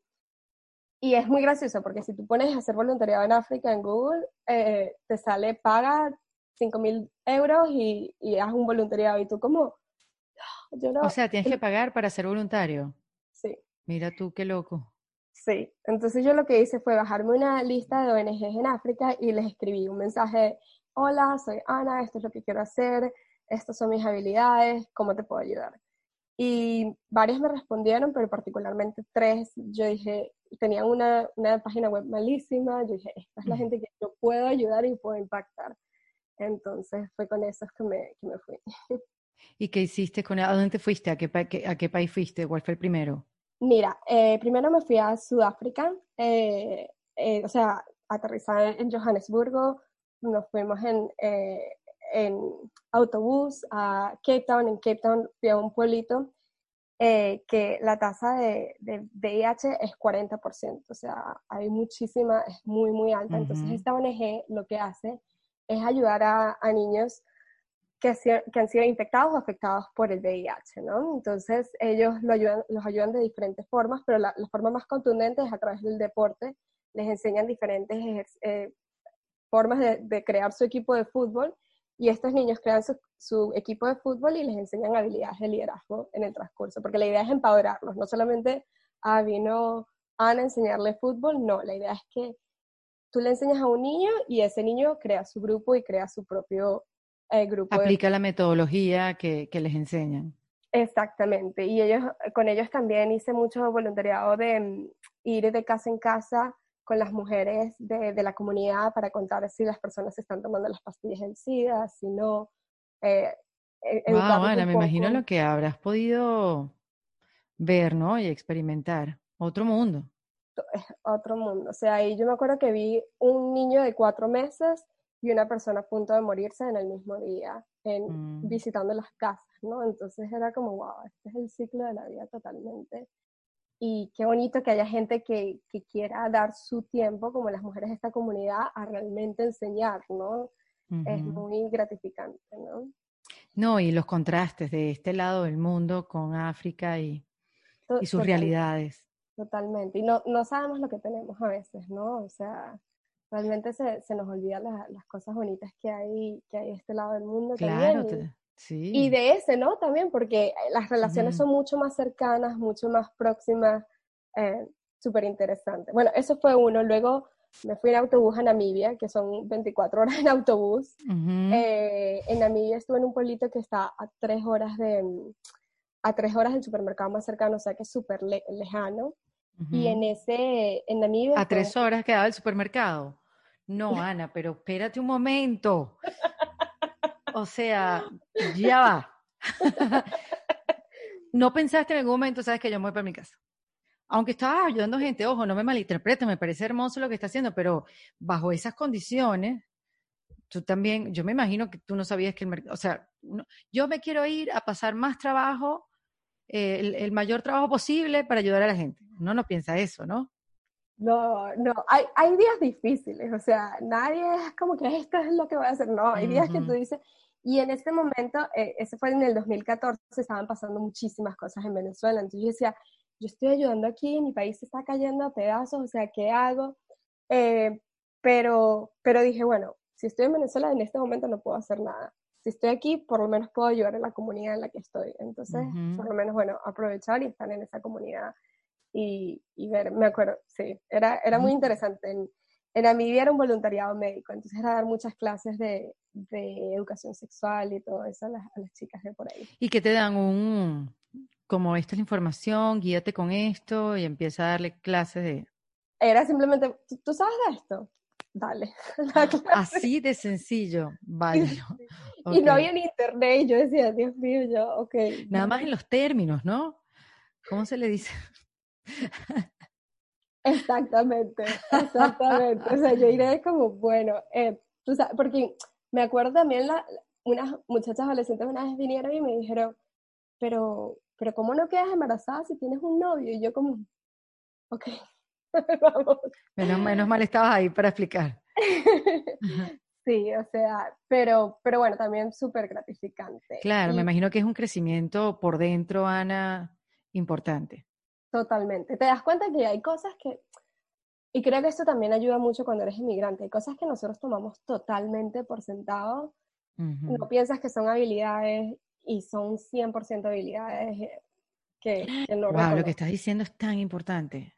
[SPEAKER 2] y, es muy gracioso porque si tú pones a hacer voluntariado en África en Google, eh, te sale paga 5 mil euros y, y haz un voluntariado y tú como...
[SPEAKER 1] Yo no, o sea, tienes que pagar para ser voluntario.
[SPEAKER 2] Sí.
[SPEAKER 1] Mira tú, qué loco.
[SPEAKER 2] Sí, entonces yo lo que hice fue bajarme una lista de ONGs en África y les escribí un mensaje, hola, soy Ana, esto es lo que quiero hacer, estas son mis habilidades, ¿cómo te puedo ayudar? Y varias me respondieron, pero particularmente tres, yo dije, tenían una, una página web malísima, yo dije, esta es la gente que yo puedo ayudar y puedo impactar. Entonces fue con eso que me, que me fui.
[SPEAKER 1] ¿Y qué hiciste con ¿A dónde fuiste? ¿A qué, a qué país fuiste? ¿Cuál fue el primero?
[SPEAKER 2] Mira, eh, primero me fui a Sudáfrica, eh, eh, o sea, aterrizar en Johannesburgo, nos fuimos en, en autobús a Cape Town, en Cape Town fui a un pueblito que la tasa de, de, VIH es 40%, o sea, hay muchísima, es muy, muy alta. Entonces, esta ONG lo que hace es ayudar a, a niños que, han sido infectados o afectados por el VIH, ¿no? Entonces ellos los ayudan de diferentes formas, pero la, forma más contundente es a través del deporte. Les enseñan diferentes eh, formas de, crear su equipo de fútbol y estos niños crean su, equipo de fútbol y les enseñan habilidades de liderazgo en el transcurso, porque la idea es empoderarlos, no solamente, ah, vino Ana a enseñarle fútbol, no, la idea es que tú le enseñas a un niño y ese niño crea su grupo y crea su propio eh, grupo.
[SPEAKER 1] Aplica la metodología que, que les enseñan.
[SPEAKER 2] Exactamente, y ellos, con ellos también hice mucho voluntariado de mm, ir de casa en casa con las mujeres de, de, la comunidad para contar si las personas están tomando las pastillas en SIDA, si no. Eh,
[SPEAKER 1] wow, e, Ana, me imagino lo que habrás podido ver, ¿no? Y experimentar. Otro mundo.
[SPEAKER 2] Otro mundo. O sea, ahí yo me acuerdo que vi un niño de cuatro meses y una persona a punto de morirse en el mismo día, en, mm. visitando las casas, ¿no? Entonces era como, wow, este es el ciclo de la vida totalmente y qué bonito que haya gente que, que, quiera dar su tiempo, como las mujeres de esta comunidad, a realmente enseñar, ¿no? Es muy gratificante, ¿no?
[SPEAKER 1] No, y los contrastes de este lado del mundo con África y, y sus realidades.
[SPEAKER 2] Totalmente. Y no, no sabemos lo que tenemos a veces, ¿no? O sea, realmente se, se nos olvidan las cosas bonitas que hay, que hay este lado del mundo.
[SPEAKER 1] Claro,
[SPEAKER 2] y de ese, ¿no? También, porque las relaciones son mucho más cercanas, mucho más próximas, eh, súper interesante. Bueno, eso fue uno. Luego me fui en autobús a Namibia, que son 24 horas en autobús. Eh, en Namibia estuve en un pueblito que está a tres horas de a tres horas del supermercado más cercano, o sea que es súper lejano. Y en ese, en Namibia...
[SPEAKER 1] A tres horas quedaba el supermercado. No, Ana, pero espérate un momento. O sea, ya va. no pensaste en algún momento, sabes que yo me voy para mi casa. Aunque estabas ayudando gente, ojo, no me malinterprete, me parece hermoso lo que está haciendo, pero bajo esas condiciones, tú también, yo me imagino que tú no sabías que el mercado, o sea, yo me quiero ir a pasar más trabajo, eh, el, el, mayor trabajo posible para ayudar a la gente. No no piensa eso, ¿no?
[SPEAKER 2] No, no, hay, hay días difíciles, o sea, nadie es como que esto es lo que voy a hacer, no, hay días que tú dices, y en este momento, eh, ese fue en el 2014, estaban pasando muchísimas cosas en Venezuela. Entonces yo decía, yo estoy ayudando aquí, mi país se está cayendo a pedazos, o sea, ¿qué hago? Eh, pero, pero dije, bueno, si estoy en Venezuela en este momento no puedo hacer nada. Si estoy aquí, por lo menos puedo ayudar a la comunidad en la que estoy. Entonces, por lo menos, bueno, aprovechar y estar en esa comunidad y, y ver, me acuerdo, sí, era, era muy interesante. En, en Namibia era un voluntariado médico, entonces era dar muchas clases de, de educación sexual y todo eso a las, a las, chicas de por ahí.
[SPEAKER 1] Y que te dan un, como esta es la información, guíate con esto y empieza a darle clases de...
[SPEAKER 2] Era simplemente, ¿tú, sabes de esto? Dale.
[SPEAKER 1] Así de sencillo, vale.
[SPEAKER 2] Y no había ni internet y yo decía, Dios mío, yo, ok.
[SPEAKER 1] Nada más en los términos, ¿no? ¿Cómo se le dice?
[SPEAKER 2] Exactamente, exactamente. O sea, yo iré como, bueno, eh, tú sabes, porque me acuerdo también la, unas muchachas adolescentes una vez vinieron y me dijeron, pero, pero ¿cómo no quedas embarazada si tienes un novio? Y yo como, ok,
[SPEAKER 1] vamos. Menos, menos mal estabas ahí para explicar.
[SPEAKER 2] sí, o sea, pero, pero bueno, también súper gratificante.
[SPEAKER 1] Claro, me imagino que es un crecimiento por dentro, Ana, importante.
[SPEAKER 2] Totalmente. Te das cuenta que hay cosas que, y creo que esto también ayuda mucho cuando eres inmigrante, hay cosas que nosotros tomamos totalmente por sentado, no piensas que son habilidades y son 100% habilidades eh, que, que no
[SPEAKER 1] Wow, lo que estás diciendo es tan importante,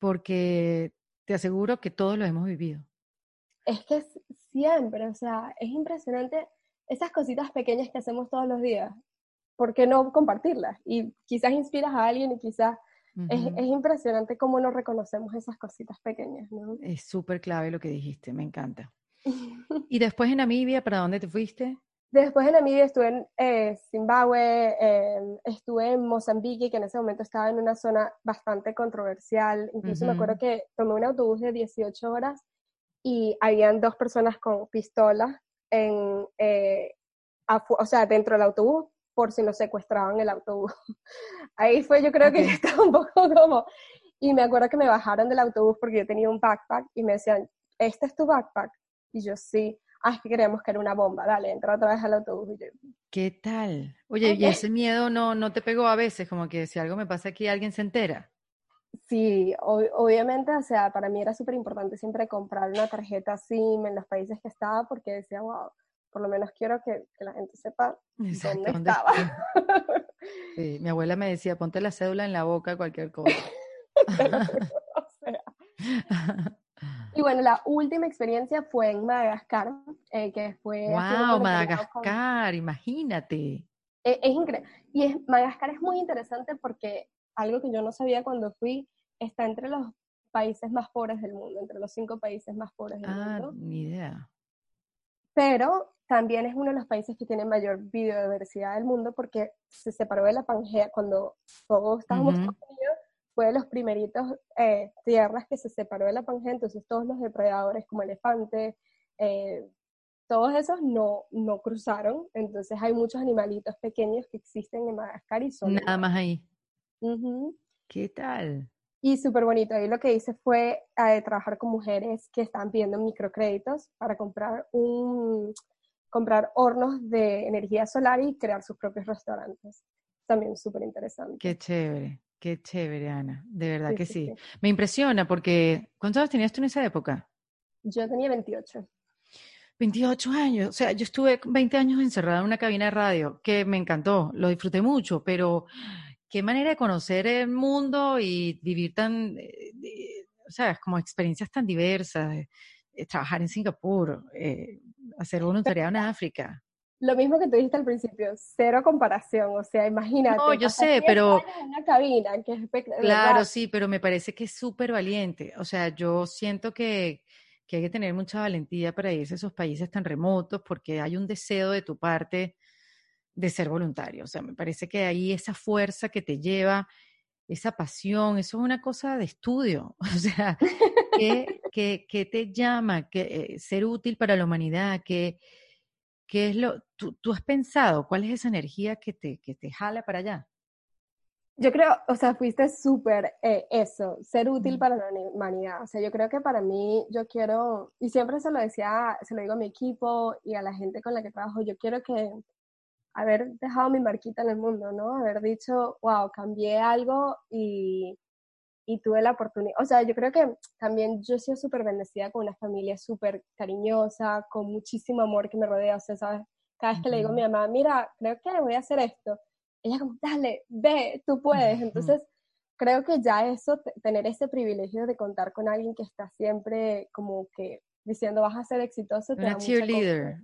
[SPEAKER 1] porque te aseguro que todos lo hemos vivido.
[SPEAKER 2] Es que siempre, o sea, es impresionante esas cositas pequeñas que hacemos todos los días. ¿Por qué no compartirlas? Y quizás inspiras a alguien y quizás es, es, impresionante cómo no reconocemos esas cositas pequeñas, ¿no?
[SPEAKER 1] Es súper clave lo que dijiste, me encanta. ¿Y después en Namibia, para dónde te fuiste?
[SPEAKER 2] Después en Namibia estuve en eh, Zimbabue, eh, estuve en Mozambique, que en ese momento estaba en una zona bastante controversial. Incluso me acuerdo que tomé un autobús de 18 horas y habían dos personas con pistolas en, eh, o sea, dentro del autobús por si nos secuestraban el autobús. Ahí fue, yo creo que estaba un poco como... Y me acuerdo que me bajaron del autobús porque yo tenía un backpack y me decían, ¿este es tu backpack? Y yo, sí. Ah, es que queríamos que era una bomba, dale, entra otra vez al autobús.
[SPEAKER 1] ¿Qué tal? Oye, ¿y ese miedo no, no te pegó a veces? Como que si algo me pasa aquí, alguien se entera.
[SPEAKER 2] Sí, obviamente, o sea, para mí era súper importante siempre comprar una tarjeta SIM en los países que estaba porque decía, wow, por lo menos quiero que, la gente sepa dónde, estaba.
[SPEAKER 1] Sí, mi abuela me decía, ponte la cédula en la boca, cualquier cosa.
[SPEAKER 2] Y bueno, la última experiencia fue en Madagascar, eh, que fue...
[SPEAKER 1] ¡Wow! Madagascar, imagínate.
[SPEAKER 2] Eh, es increíble. Y es, Madagascar es muy interesante porque algo que yo no sabía cuando fui, está entre los países más pobres del mundo, entre los cinco países más pobres del
[SPEAKER 1] ah,
[SPEAKER 2] mundo.
[SPEAKER 1] ni idea.
[SPEAKER 2] Pero también es uno de los países que tiene mayor biodiversidad del mundo porque se separó de la Pangea cuando todos estábamos uh fue de los primeritos eh, tierras que se separó de la Pangea, entonces todos los depredadores como elefantes, eh, todos esos no, no cruzaron, entonces hay muchos animalitos pequeños que existen en Madagascar y son...
[SPEAKER 1] Nada más ahí. ¿Qué tal?
[SPEAKER 2] Y súper bonito. Ahí lo que hice fue eh, trabajar con mujeres que estaban pidiendo microcréditos para comprar un comprar hornos de energía solar y crear sus propios restaurantes. También súper interesante.
[SPEAKER 1] Qué chévere, qué chévere, Ana. De verdad que sí, Me impresiona porque, ¿cuántos años tenías tú en esa época?
[SPEAKER 2] Yo tenía 28.
[SPEAKER 1] 28 años, o sea, yo estuve 20 años encerrada en una cabina de radio, que me encantó, lo disfruté mucho, pero qué manera de conocer el mundo y vivir tan, eh, o sea, como experiencias tan diversas, eh, trabajar en Singapur, eh, hacer voluntariado en África.
[SPEAKER 2] Lo mismo que tú dijiste al principio, cero comparación, o sea, imagínate.
[SPEAKER 1] No, yo sé, pero...
[SPEAKER 2] una cabina, que
[SPEAKER 1] Claro, sí, pero me parece que es súper valiente, o sea, yo siento que, que hay que tener mucha valentía para irse a esos países tan remotos porque hay un deseo de tu parte de ser voluntario. O sea, me parece que ahí esa fuerza que te lleva, esa pasión, eso es una cosa de estudio. O sea, ¿qué, qué, te llama? ¿Qué, eh, ser útil para la humanidad? ¿Qué, qué es lo, tú, tú, has pensado, cuál es esa energía que te, que te jala para allá?
[SPEAKER 2] Yo creo, o sea, fuiste súper eh, eso, ser útil para la humanidad. O sea, yo creo que para mí, yo quiero, y siempre se lo decía, se lo digo a mi equipo y a la gente con la que trabajo, yo quiero que haber dejado mi marquita en el mundo, ¿no? Haber dicho, wow, cambié algo y, y tuve la oportunidad. O sea, yo creo que también yo he sido súper bendecida con una familia súper cariñosa, con muchísimo amor que me rodea. O sea, ¿sabes? Cada vez que le digo a mi mamá, mira, creo que voy a hacer esto, ella como, dale, ve, tú puedes. Entonces, creo que ya eso, tener ese privilegio de contar con alguien que está siempre como que diciendo vas a ser exitoso.
[SPEAKER 1] Una cheerleader.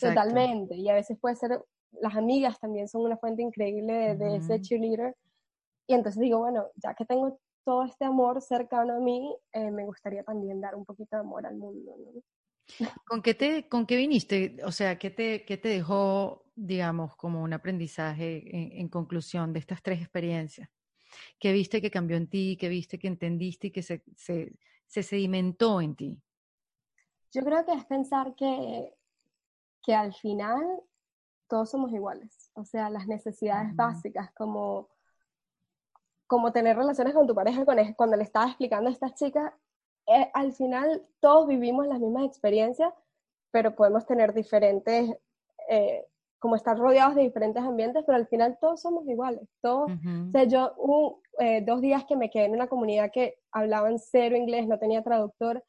[SPEAKER 2] Totalmente. Y a veces puede ser las amigas también son una fuente increíble de, ese cheerleader. Y entonces digo, bueno, ya que tengo todo este amor cercano a mí, eh, me gustaría también dar un poquito de amor al mundo.
[SPEAKER 1] ¿Con qué, te, ¿Con qué viniste? O sea, ¿qué te, qué te dejó, digamos, como un aprendizaje en, conclusión de estas tres experiencias? ¿Qué viste que cambió en ti? ¿Qué viste que entendiste y que se, se, se sedimentó en ti?
[SPEAKER 2] Yo creo que es pensar que, que al final todos somos iguales. O sea, las necesidades básicas como, como tener relaciones con tu pareja, con, cuando le estaba explicando a estas chicas, eh, al final todos vivimos las mismas experiencias, pero podemos tener diferentes, eh, como estar rodeados de diferentes ambientes, pero al final todos somos iguales. Todos, O sea, yo hubo eh, dos días que me quedé en una comunidad que hablaban cero inglés, no tenía traductor,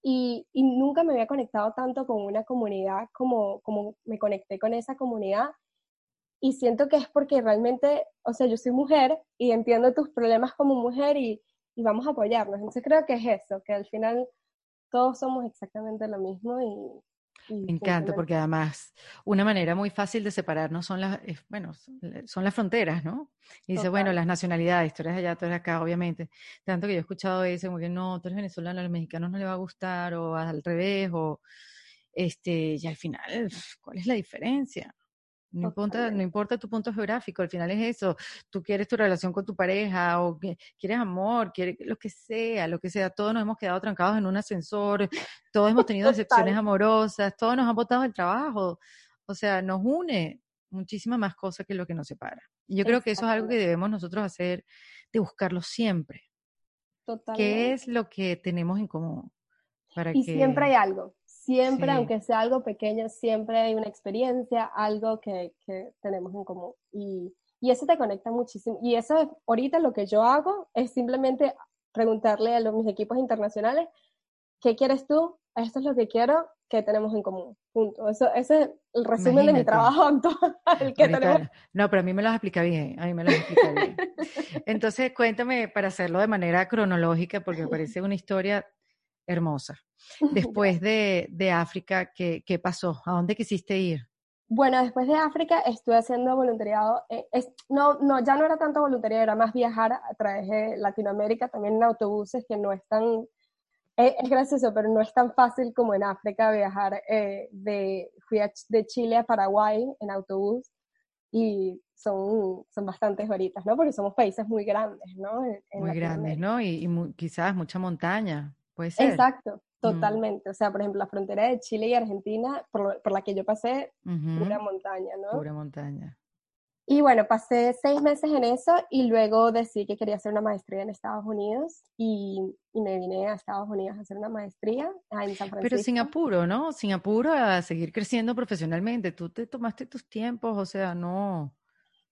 [SPEAKER 2] y, nunca me había conectado tanto con una comunidad como, como me conecté con esa comunidad. Y siento que es porque realmente, o sea, yo soy mujer y entiendo tus problemas como mujer y, y vamos a apoyarnos. Entonces creo que es eso, que al final todos somos exactamente lo mismo y,
[SPEAKER 1] me encanta, porque además una manera muy fácil de separarnos son las, bueno, son las fronteras, ¿no? Y dice, bueno, las nacionalidades, tú eres allá, tú eres acá, obviamente. Tanto que yo he escuchado eso, como que no, tú eres venezolano, a los mexicanos no les va a gustar, o al revés, o este, y al final, ¿cuál es la diferencia? No importa, no importa tu punto geográfico, al final es eso. Tú quieres tu relación con tu pareja o quieres amor, quieres lo que sea, lo que sea. Todos nos hemos quedado trancados en un ascensor, todos hemos tenido decepciones amorosas, todos nos han botado el trabajo. O sea, nos une muchísimas más cosas que lo que nos separa. Y yo creo que eso es algo que debemos nosotros hacer, de buscarlo siempre. Totalmente. ¿Qué es lo que tenemos en común?
[SPEAKER 2] Para y siempre hay algo. Siempre, aunque sea algo pequeño, siempre hay una experiencia, algo que, que tenemos en común. Y, y, eso te conecta muchísimo. Y eso, ahorita lo que yo hago es simplemente preguntarle a los, mis equipos internacionales, ¿qué quieres tú? Esto es lo que quiero. qué tenemos en común. Punto. Eso, ese es el resumen de mi trabajo actual. Que tenemos.
[SPEAKER 1] No, pero a mí me lo explica bien. A mí me lo explica bien. Entonces, cuéntame para hacerlo de manera cronológica, porque me parece una historia hermosa. Después de, de África, ¿qué, ¿qué pasó? ¿A dónde quisiste ir?
[SPEAKER 2] Bueno, después de África estuve haciendo voluntariado, eh, no, no, ya no era tanto voluntariado, era más viajar a través de Latinoamérica, también en autobuses, que no es tan, es, gracioso, pero no es tan fácil como en África viajar eh, de, fui de Chile a Paraguay en autobús y son, son bastantes horitas, ¿no? Porque somos países muy grandes, ¿no?
[SPEAKER 1] muy grandes, ¿no? Y, y quizás mucha montaña, puede ser.
[SPEAKER 2] Exacto, Mm. Totalmente. O sea, por ejemplo, la frontera de Chile y Argentina, por, por la que yo pasé, pura montaña, ¿no?
[SPEAKER 1] Pura montaña.
[SPEAKER 2] Y bueno, pasé seis meses en eso y luego decidí que quería hacer una maestría en Estados Unidos y, y me vine a Estados Unidos a hacer una maestría en San Francisco.
[SPEAKER 1] Pero sin apuro, ¿no? Sin apuro a seguir creciendo profesionalmente. Tú te tomaste tus tiempos, o sea, no.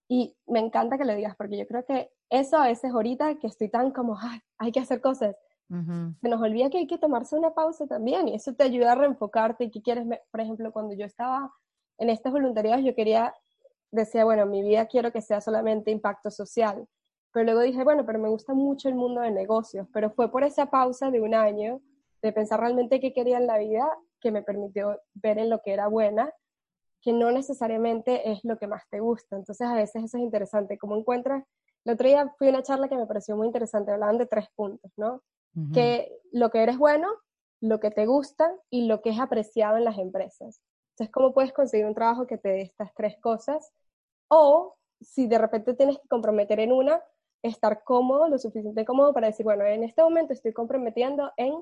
[SPEAKER 2] Y me encanta que lo digas porque yo creo que eso a veces ahorita que estoy tan como, Ay, hay que hacer cosas, se nos olvida que hay que tomarse una pausa también y eso te ayuda a reenfocarte y que quieres, por ejemplo, cuando yo estaba en estos voluntariados, yo quería, decía, bueno, mi vida quiero que sea solamente impacto social, pero luego dije, bueno, pero me gusta mucho el mundo de negocios, pero fue por esa pausa de un año de pensar realmente qué quería en la vida que me permitió ver en lo que era buena, que no necesariamente es lo que más te gusta. Entonces a veces eso es interesante, como encuentras, el otro día fui a una charla que me pareció muy interesante, hablaban de tres puntos, ¿no? Que lo que eres bueno, lo que te gusta y lo que es apreciado en las empresas. Entonces, ¿cómo puedes conseguir un trabajo que te dé estas tres cosas? O si de repente tienes que comprometer en una, estar cómodo, lo suficiente cómodo para decir, bueno, en este momento estoy comprometiendo en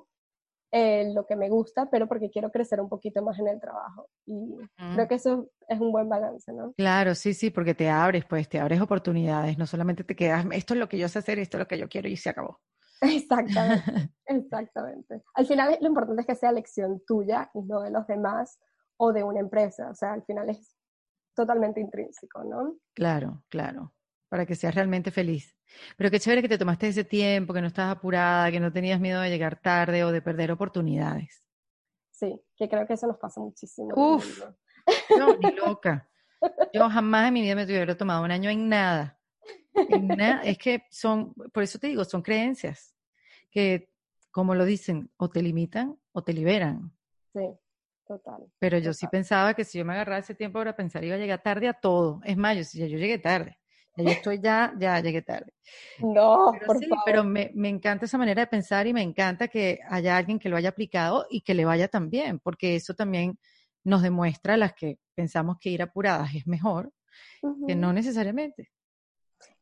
[SPEAKER 2] eh, lo que me gusta, pero porque quiero crecer un poquito más en el trabajo. Y creo que eso es un buen balance, ¿no?
[SPEAKER 1] Claro, sí, sí, porque te abres, pues te abres oportunidades, no solamente te quedas, esto es lo que yo sé hacer, esto es lo que yo quiero y se acabó.
[SPEAKER 2] Exactamente, exactamente. Al final lo importante es que sea elección tuya y no de los demás o de una empresa. O sea, al final es totalmente intrínseco, ¿no?
[SPEAKER 1] Claro, claro. Para que seas realmente feliz. Pero qué chévere que te tomaste ese tiempo, que no estabas apurada, que no tenías miedo de llegar tarde o de perder oportunidades.
[SPEAKER 2] Sí, que creo que eso nos pasa muchísimo.
[SPEAKER 1] Uf, no, ni loca. Yo jamás en mi vida me hubiera tomado un año en nada. Es que son, por eso te digo, son creencias que, como lo dicen, o te limitan o te liberan.
[SPEAKER 2] Sí, total.
[SPEAKER 1] Pero yo sí pensaba que si yo me agarraba ese tiempo para pensar, iba a llegar tarde a todo. Es más, yo, si ya yo llegué tarde. Ya yo estoy ya, ya llegué tarde.
[SPEAKER 2] No,
[SPEAKER 1] pero
[SPEAKER 2] por
[SPEAKER 1] sí,
[SPEAKER 2] favor.
[SPEAKER 1] Pero me, me encanta esa manera de pensar y me encanta que haya alguien que lo haya aplicado y que le vaya también, porque eso también nos demuestra a las que pensamos que ir apuradas es mejor, que no necesariamente.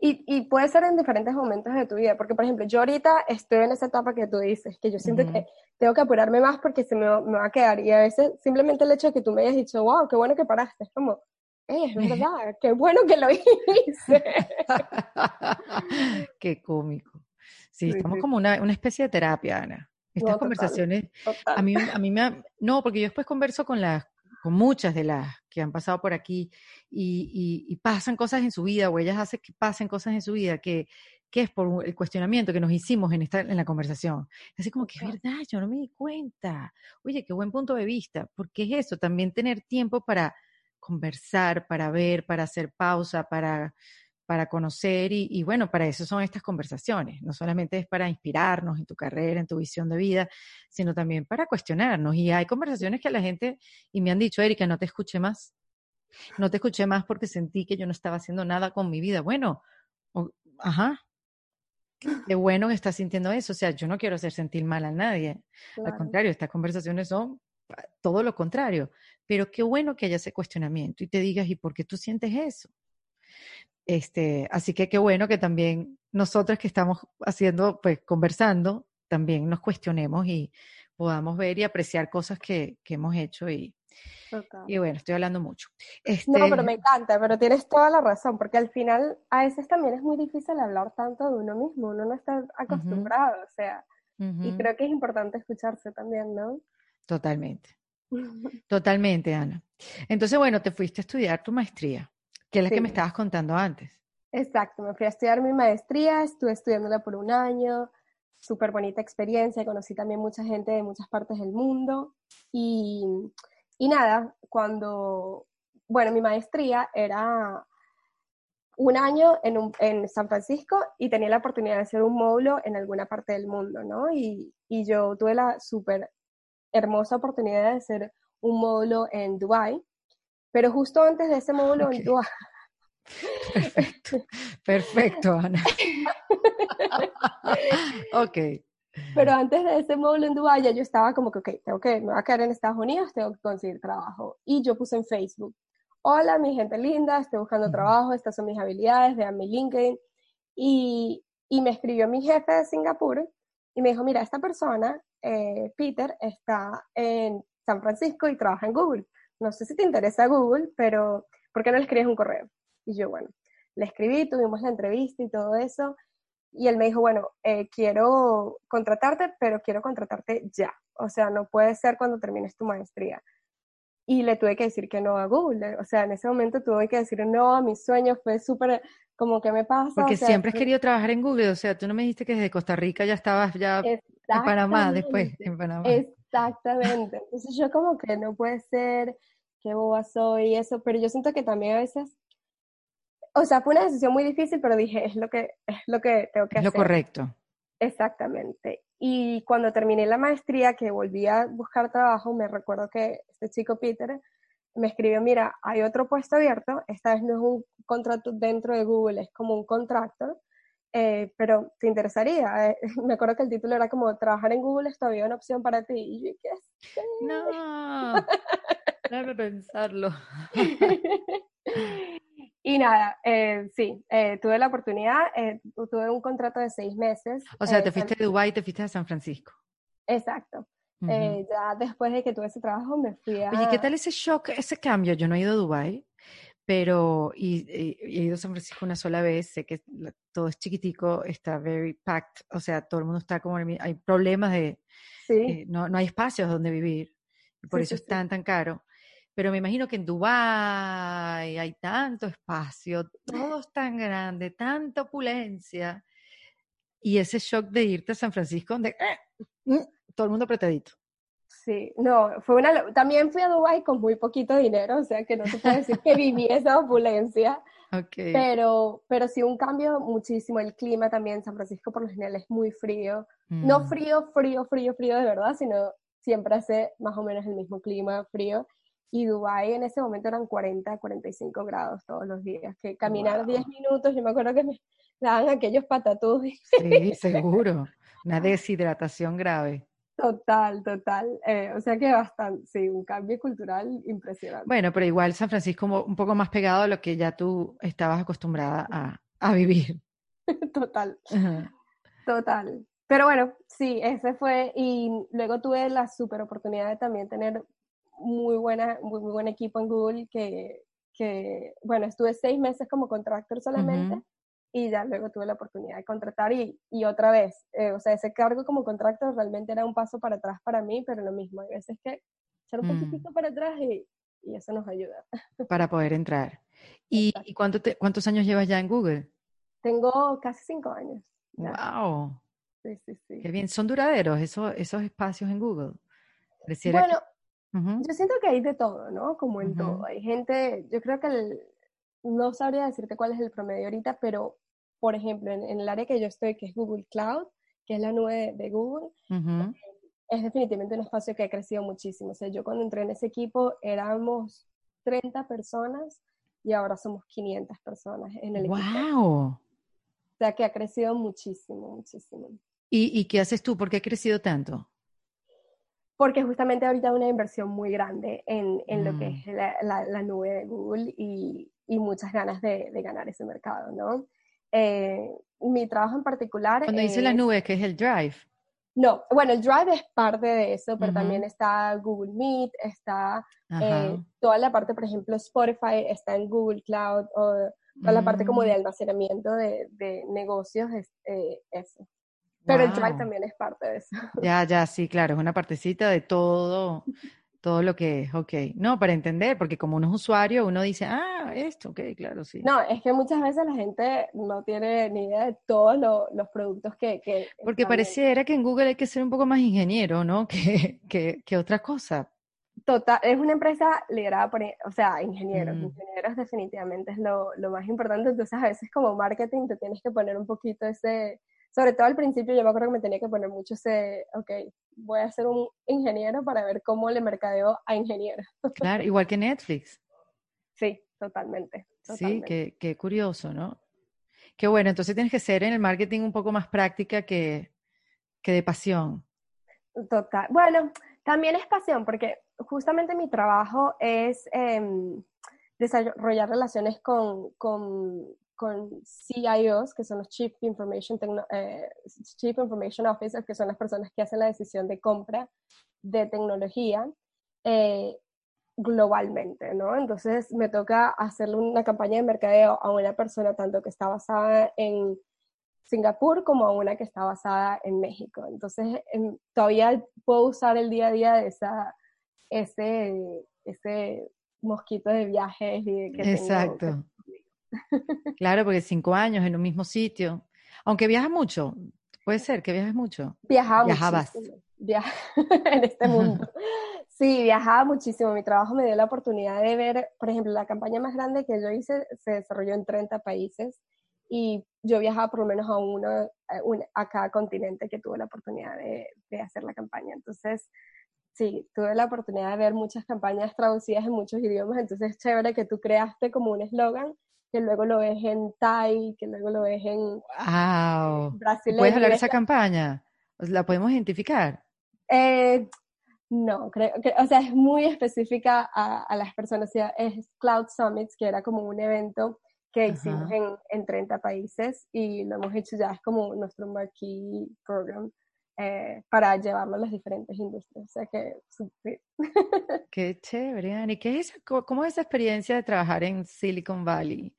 [SPEAKER 2] Y, y, puede ser en diferentes momentos de tu vida, porque por ejemplo, yo ahorita estoy en esa etapa que tú dices, que yo siento que tengo que apurarme más porque se me, me, va a quedar. Y a veces simplemente el hecho de que tú me hayas dicho, wow, qué bueno que paraste, es como, hey, es verdad, qué bueno que lo hice.
[SPEAKER 1] qué cómico. Sí, sí estamos sí. como una, una, especie de terapia, Ana. Estas
[SPEAKER 2] no,
[SPEAKER 1] conversaciones,
[SPEAKER 2] total, total.
[SPEAKER 1] a mí, a mí me, no, porque yo después converso con las con muchas de las que han pasado por aquí y, y, y, pasan cosas en su vida o ellas hacen que pasen cosas en su vida que, que es por el cuestionamiento que nos hicimos en, esta, en la conversación. Así como que es verdad, yo no me di cuenta. Oye, qué buen punto de vista, porque es eso, también tener tiempo para conversar, para ver, para hacer pausa, para, para conocer y, y, bueno, para eso son estas conversaciones. No solamente es para inspirarnos en tu carrera, en tu visión de vida, sino también para cuestionarnos. Y hay conversaciones que la gente, y me han dicho, Erika, no te escuché más. No te escuché más porque sentí que yo no estaba haciendo nada con mi vida. Bueno, o, ajá. Qué bueno que estás sintiendo eso. O sea, yo no quiero hacer sentir mal a nadie. Claro. Al contrario, estas conversaciones son todo lo contrario. Pero qué bueno que haya ese cuestionamiento y te digas, ¿y por qué tú sientes eso? Este, así que qué bueno que también nosotras que estamos haciendo, pues conversando, también nos cuestionemos y podamos ver y apreciar cosas que, que hemos hecho y,
[SPEAKER 2] Total.
[SPEAKER 1] y bueno, estoy hablando mucho. Este,
[SPEAKER 2] no, pero me encanta, pero tienes toda la razón, porque al final a veces también es muy difícil hablar tanto de uno mismo, uno no está acostumbrado, uh -huh. o sea, uh -huh. y creo que es importante escucharse también, ¿no?
[SPEAKER 1] Totalmente. Totalmente, Ana. Entonces, bueno, te fuiste a estudiar tu maestría que es la sí. que me estabas contando antes.
[SPEAKER 2] Exacto, me fui a estudiar mi maestría, estuve estudiándola por un año, súper bonita experiencia, conocí también mucha gente de muchas partes del mundo y, y nada, cuando, bueno, mi maestría era un año en, un, en, San Francisco y tenía la oportunidad de hacer un módulo en alguna parte del mundo, ¿no? Y, y yo tuve la súper hermosa oportunidad de hacer un módulo en Dubai, pero justo antes de ese módulo en Dubai...
[SPEAKER 1] Perfecto, perfecto, Ana. ok.
[SPEAKER 2] Pero antes de ese módulo en Dubái, ya yo estaba como que, ok, tengo que, me voy a quedar en Estados Unidos, tengo que conseguir trabajo. Y yo puse en Facebook, hola, mi gente linda, estoy buscando trabajo, estas son mis habilidades, vean mi LinkedIn. Y, y me escribió mi jefe de Singapur y me dijo, mira, esta persona, eh, Peter, está en San Francisco y trabaja en Google. No sé si te interesa Google, pero ¿por qué no le escribes un correo? Y yo, bueno, le escribí, tuvimos la entrevista y todo eso. Y él me dijo, bueno, eh, quiero contratarte, pero quiero contratarte ya. O sea, no puede ser cuando termines tu maestría. Y le tuve que decir que no a Google. O sea, en ese momento tuve que decir no a mis sueños. Fue súper, como, que me pasa?
[SPEAKER 1] Porque siempre has querido trabajar en Google. O sea, tú no me dijiste que desde Costa Rica ya estabas ya en Panamá, después en Panamá.
[SPEAKER 2] Exactamente. Entonces yo como que no puede ser, qué boba soy, eso. Pero yo siento que también a veces o sea, fue una decisión muy difícil, pero dije, es lo que, es lo que tengo que hacer.
[SPEAKER 1] Lo correcto.
[SPEAKER 2] Exactamente. Y cuando terminé la maestría, que volví a buscar trabajo, me recuerdo que este chico Peter me escribió, mira, hay otro puesto abierto, esta vez no es un contrato dentro de Google, es como un contrato, eh, pero ¿te interesaría? Eh, me acuerdo que el título era como, trabajar en Google es todavía una opción para ti. Y yo, ¿qué?
[SPEAKER 1] No, déjame pensarlo.
[SPEAKER 2] Y nada, eh, sí, eh, tuve la oportunidad, eh, tuve un contrato de seis meses.
[SPEAKER 1] O sea, te fuiste de Dubái y te fuiste a San Francisco.
[SPEAKER 2] Exacto. ya después de que tuve ese trabajo me fui a...
[SPEAKER 1] Oye, ¿qué tal ese shock, ese cambio? Yo no he ido a Dubái, pero y, he ido a San Francisco una sola vez, sé que todo es chiquitico, está very packed, o sea, todo el mundo está como, hay problemas de, sí. no, no hay espacios donde vivir, por eso es tan, tan caro pero me imagino que en Dubái hay tanto espacio, todo es tan grande, tanta opulencia, y ese shock de irte a San Francisco donde eh, mm, todo el mundo apretadito.
[SPEAKER 2] Sí, no, fue una, también fui a Dubái con muy poquito dinero, o sea que no se puede decir que viví esa opulencia, okay. pero, pero sí un cambio muchísimo, el clima también, San Francisco por lo general es muy frío, no mm. frío, frío, frío, frío de verdad, sino siempre hace más o menos el mismo clima frío, y Dubái en ese momento eran 40, 45 grados todos los días, que caminar 10 minutos, yo me acuerdo que me daban aquellos patatús.
[SPEAKER 1] Sí, seguro, una deshidratación grave.
[SPEAKER 2] Total, total. Eh, o sea que bastante, sí, un cambio cultural impresionante.
[SPEAKER 1] Bueno, pero igual San Francisco un poco más pegado a lo que ya tú estabas acostumbrada a, a vivir.
[SPEAKER 2] total, total. Pero bueno, sí, ese fue, y luego tuve la super oportunidad de también tener muy, buena, muy, buen equipo en Google que, que, bueno, estuve seis meses como contractor solamente y ya luego tuve la oportunidad de contratar y, y otra vez, eh, o sea, ese cargo como contractor realmente era un paso para atrás para mí, pero lo mismo, hay veces que echar un mm. poquitito para atrás y, y, eso nos ayuda.
[SPEAKER 1] Para poder entrar. ¿Y, ¿y cuánto cuántos años llevas ya en Google?
[SPEAKER 2] Tengo casi cinco años.
[SPEAKER 1] ¡Wow!
[SPEAKER 2] Sí, sí, sí.
[SPEAKER 1] Qué bien, son duraderos esos, esos espacios en Google.
[SPEAKER 2] bueno, yo siento que hay de todo, ¿no? Como en todo. Hay gente, yo creo que el, no sabría decirte cuál es el promedio ahorita, pero por ejemplo, en, el área que yo estoy, que es Google Cloud, que es la nube de, Google, es definitivamente un espacio que ha crecido muchísimo. O sea, yo cuando entré en ese equipo éramos 30 personas y ahora somos 500 personas en el equipo.
[SPEAKER 1] ¡Wow!
[SPEAKER 2] O sea, que ha crecido muchísimo, muchísimo.
[SPEAKER 1] ¿Y, ¿Y qué haces tú? ¿Por qué ha crecido tanto?
[SPEAKER 2] Porque justamente ahorita hay una inversión muy grande en, en lo que mm. es la, la, nube de Google y, y muchas ganas de, de, ganar ese mercado, ¿no? Eh, mi trabajo en particular...
[SPEAKER 1] Cuando dice la nube, ¿qué es el Drive?
[SPEAKER 2] No, bueno, el Drive es parte de eso, pero también está Google Meet, está eh, toda la parte, por ejemplo, Spotify está en Google Cloud, o toda la parte como de mm. almacenamiento de, de negocios, es eh, eso. Pero el Drive también es parte de eso.
[SPEAKER 1] Ya, ya, sí, claro, es una partecita de todo, todo lo que es, ok. No, para entender, porque como uno es usuario, uno dice, ah, esto, ok, claro, sí.
[SPEAKER 2] No, es que muchas veces la gente no tiene ni idea de todos los productos que... que
[SPEAKER 1] porque pareciera que en Google hay que ser un poco más ingeniero, ¿no? Que, que, que otra cosa.
[SPEAKER 2] Total, es una empresa liderada por, o sea, ingenieros. Mm. Ingenieros definitivamente es lo, lo más importante. Entonces, a veces como marketing te tienes que poner un poquito ese sobre todo al principio yo me acuerdo que me tenía que poner mucho ese, ok, voy a ser un ingeniero para ver cómo le mercadeo a ingeniero.
[SPEAKER 1] Claro, igual que Netflix.
[SPEAKER 2] Sí, totalmente.
[SPEAKER 1] Sí, qué, qué, curioso, ¿no? Qué bueno, entonces tienes que ser en el marketing un poco más práctica que, que de pasión.
[SPEAKER 2] Total. Bueno, también es pasión, porque justamente mi trabajo es em, desarrollar relaciones con, con con CIOs, que son los Chief Information, eh, Chief Information Officers, que son las personas que hacen la decisión de compra de tecnología eh, globalmente, ¿no? Entonces me toca hacerle una campaña de mercadeo a una persona tanto que está basada en Singapur como a una que está basada en México. Entonces em, todavía puedo usar el día a día de esa, ese, ese mosquito de viajes y que
[SPEAKER 1] Exacto. Claro, porque cinco años en un mismo sitio. Aunque viajas mucho, puede ser que viajes mucho.
[SPEAKER 2] Viajaba
[SPEAKER 1] Viajabas.
[SPEAKER 2] en este mundo. Sí, viajaba muchísimo. Mi trabajo me dio la oportunidad de ver, por ejemplo, la campaña más grande que yo hice se desarrolló en 30 países y yo viajaba por lo menos a uno, a cada continente que tuve la oportunidad de, de hacer la campaña. Entonces, sí, tuve la oportunidad de ver muchas campañas traducidas en muchos idiomas, entonces es chévere que tú creaste como un eslogan que luego lo ves en Thai, que luego lo ves en
[SPEAKER 1] wow. ¿Puedes hablar de esa campaña? ¿La podemos identificar?
[SPEAKER 2] Eh, no, creo que, o sea, es muy específica a, las personas. O sea, es Cloud Summits, que era como un evento que hicimos en, en 30 países y lo hemos hecho ya, es como nuestro marquee program. Eh, para llevarlo a las diferentes industrias. O sea que
[SPEAKER 1] Qué chévere, Ani. ¿Qué es, ¿Cómo es esa experiencia de trabajar en Silicon Valley?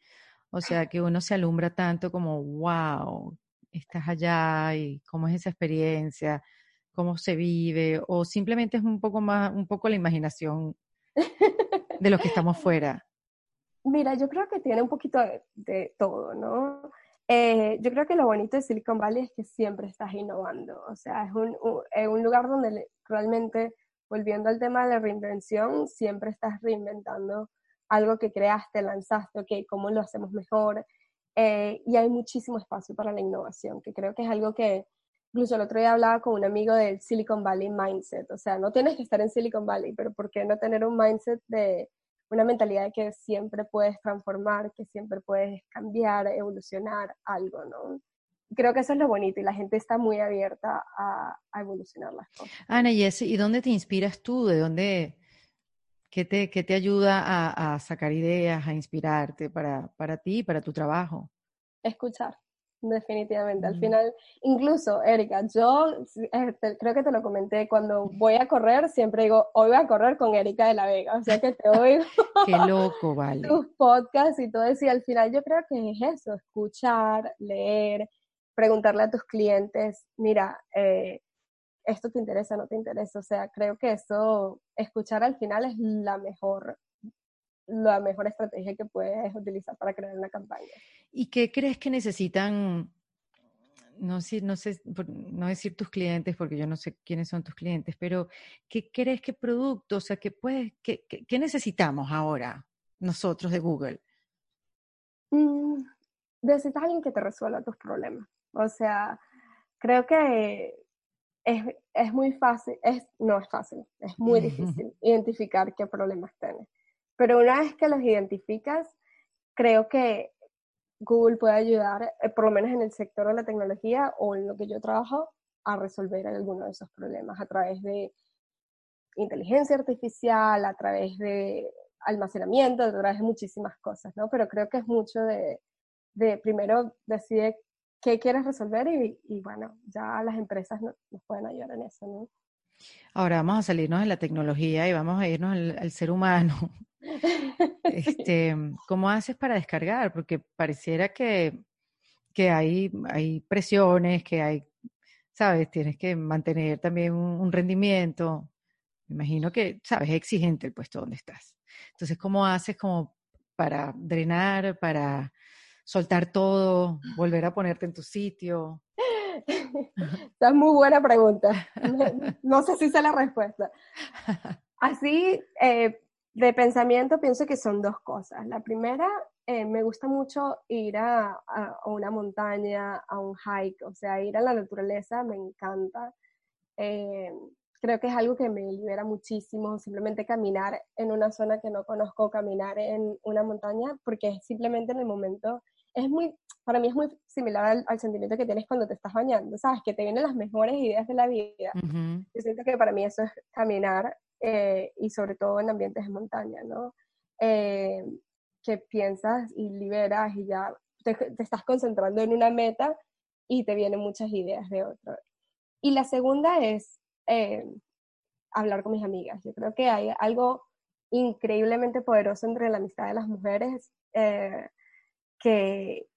[SPEAKER 1] O sea, que uno se alumbra tanto como, wow, estás allá y cómo es esa experiencia, cómo se vive, o simplemente es un poco más, un poco la imaginación de los que estamos fuera.
[SPEAKER 2] Mira, yo creo que tiene un poquito de, todo, ¿no? Eh, yo creo que lo bonito de Silicon Valley es que siempre estás innovando, o sea, es un, un lugar donde realmente, volviendo al tema de la reinvención, siempre estás reinventando algo que creaste, lanzaste, ok, ¿cómo lo hacemos mejor? Eh, y hay muchísimo espacio para la innovación, que creo que es algo que, incluso el otro día hablaba con un amigo del Silicon Valley Mindset, o sea, no tienes que estar en Silicon Valley, pero ¿por qué no tener un mindset de una mentalidad de que siempre puedes transformar, que siempre puedes cambiar, evolucionar algo, ¿no? Creo que eso es lo bonito y la gente está muy abierta a, a evolucionar las cosas.
[SPEAKER 1] Ana, ¿y, ¿y dónde te inspiras tú? ¿De dónde, ¿Qué te, te ayuda a, sacar ideas, a inspirarte para, para ti y para tu trabajo?
[SPEAKER 2] Escuchar, definitivamente. Al mm. final, incluso, Erika, yo este, creo que te lo comenté, cuando voy a correr, siempre digo, hoy voy a correr con Erika de la Vega, o sea que te oigo.
[SPEAKER 1] Qué loco, vale.
[SPEAKER 2] Tus podcasts y todo eso, y al final yo creo que es eso, escuchar, leer, preguntarle a tus clientes, mira, eh, esto te interesa, no te interesa. O sea, creo que eso, escuchar al final es la mejor, la mejor estrategia que puedes utilizar para crear una campaña.
[SPEAKER 1] ¿Y qué crees que necesitan? No sé, no sé, no decir tus clientes porque yo no sé quiénes son tus clientes, pero ¿qué crees que producto, o sea, que puedes, qué, qué, necesitamos ahora nosotros de Google?
[SPEAKER 2] Mm, necesitas alguien que te resuelva tus problemas. O sea, creo que es, es, muy fácil, es, no es fácil, es muy difícil identificar qué problemas tienes. Pero una vez que los identificas, creo que Google puede ayudar, eh, por lo menos en el sector de la tecnología o en lo que yo trabajo, a resolver alguno de esos problemas a través de inteligencia artificial, a través de almacenamiento, a través de muchísimas cosas, ¿no? Pero creo que es mucho de, de primero decide qué quieres resolver y, bueno, ya las empresas nos, pueden ayudar en eso, ¿no?
[SPEAKER 1] Ahora vamos a salirnos de la tecnología y vamos a irnos al, ser humano. Este, ¿Cómo haces para descargar? Porque pareciera que, que hay, hay presiones, que hay, ¿sabes? Tienes que mantener también un, rendimiento. Me imagino que, sabes, es exigente el puesto donde estás. Entonces, ¿cómo haces como para drenar, para soltar todo, volver a ponerte en tu sitio?
[SPEAKER 2] Esa es muy buena pregunta. No sé si sé la respuesta. Así, eh, de pensamiento, pienso que son dos cosas. La primera, eh, me gusta mucho ir a, una montaña, a un hike, o sea, ir a la naturaleza me encanta. Eh, creo que es algo que me libera muchísimo, simplemente caminar en una zona que no conozco, caminar en una montaña, porque simplemente en el momento, es muy, para mí es muy similar al, sentimiento que tienes cuando te estás bañando, ¿sabes? Que te vienen las mejores ideas de la vida. Yo siento que para mí eso es caminar eh, y sobre todo en ambientes de montaña, ¿no? Eh, que piensas y liberas y ya te, estás concentrando en una meta y te vienen muchas ideas de otro. Y la segunda es eh, hablar con mis amigas. Yo creo que hay algo increíblemente poderoso entre la amistad de las mujeres eh, que,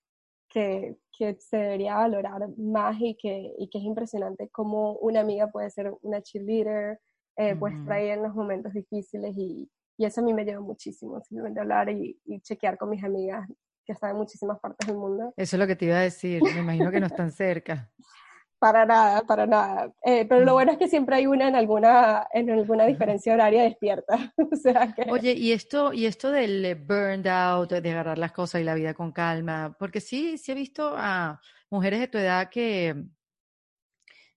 [SPEAKER 2] que, que, se debería valorar más y que, y que es impresionante cómo una amiga puede ser una cheerleader, eh, estar ahí en los momentos difíciles y, y eso a mí me lleva muchísimo, simplemente hablar y, chequear con mis amigas que están en muchísimas partes del mundo.
[SPEAKER 1] Eso es lo que te iba a decir, me imagino que no están cerca.
[SPEAKER 2] Para nada, para nada. Eh, pero lo mm. bueno es que siempre hay una en alguna, en alguna diferencia horaria despierta. o sea que...
[SPEAKER 1] Oye, y esto, y esto del burned out, de agarrar las cosas y la vida con calma, porque sí, sí he visto a mujeres de tu edad que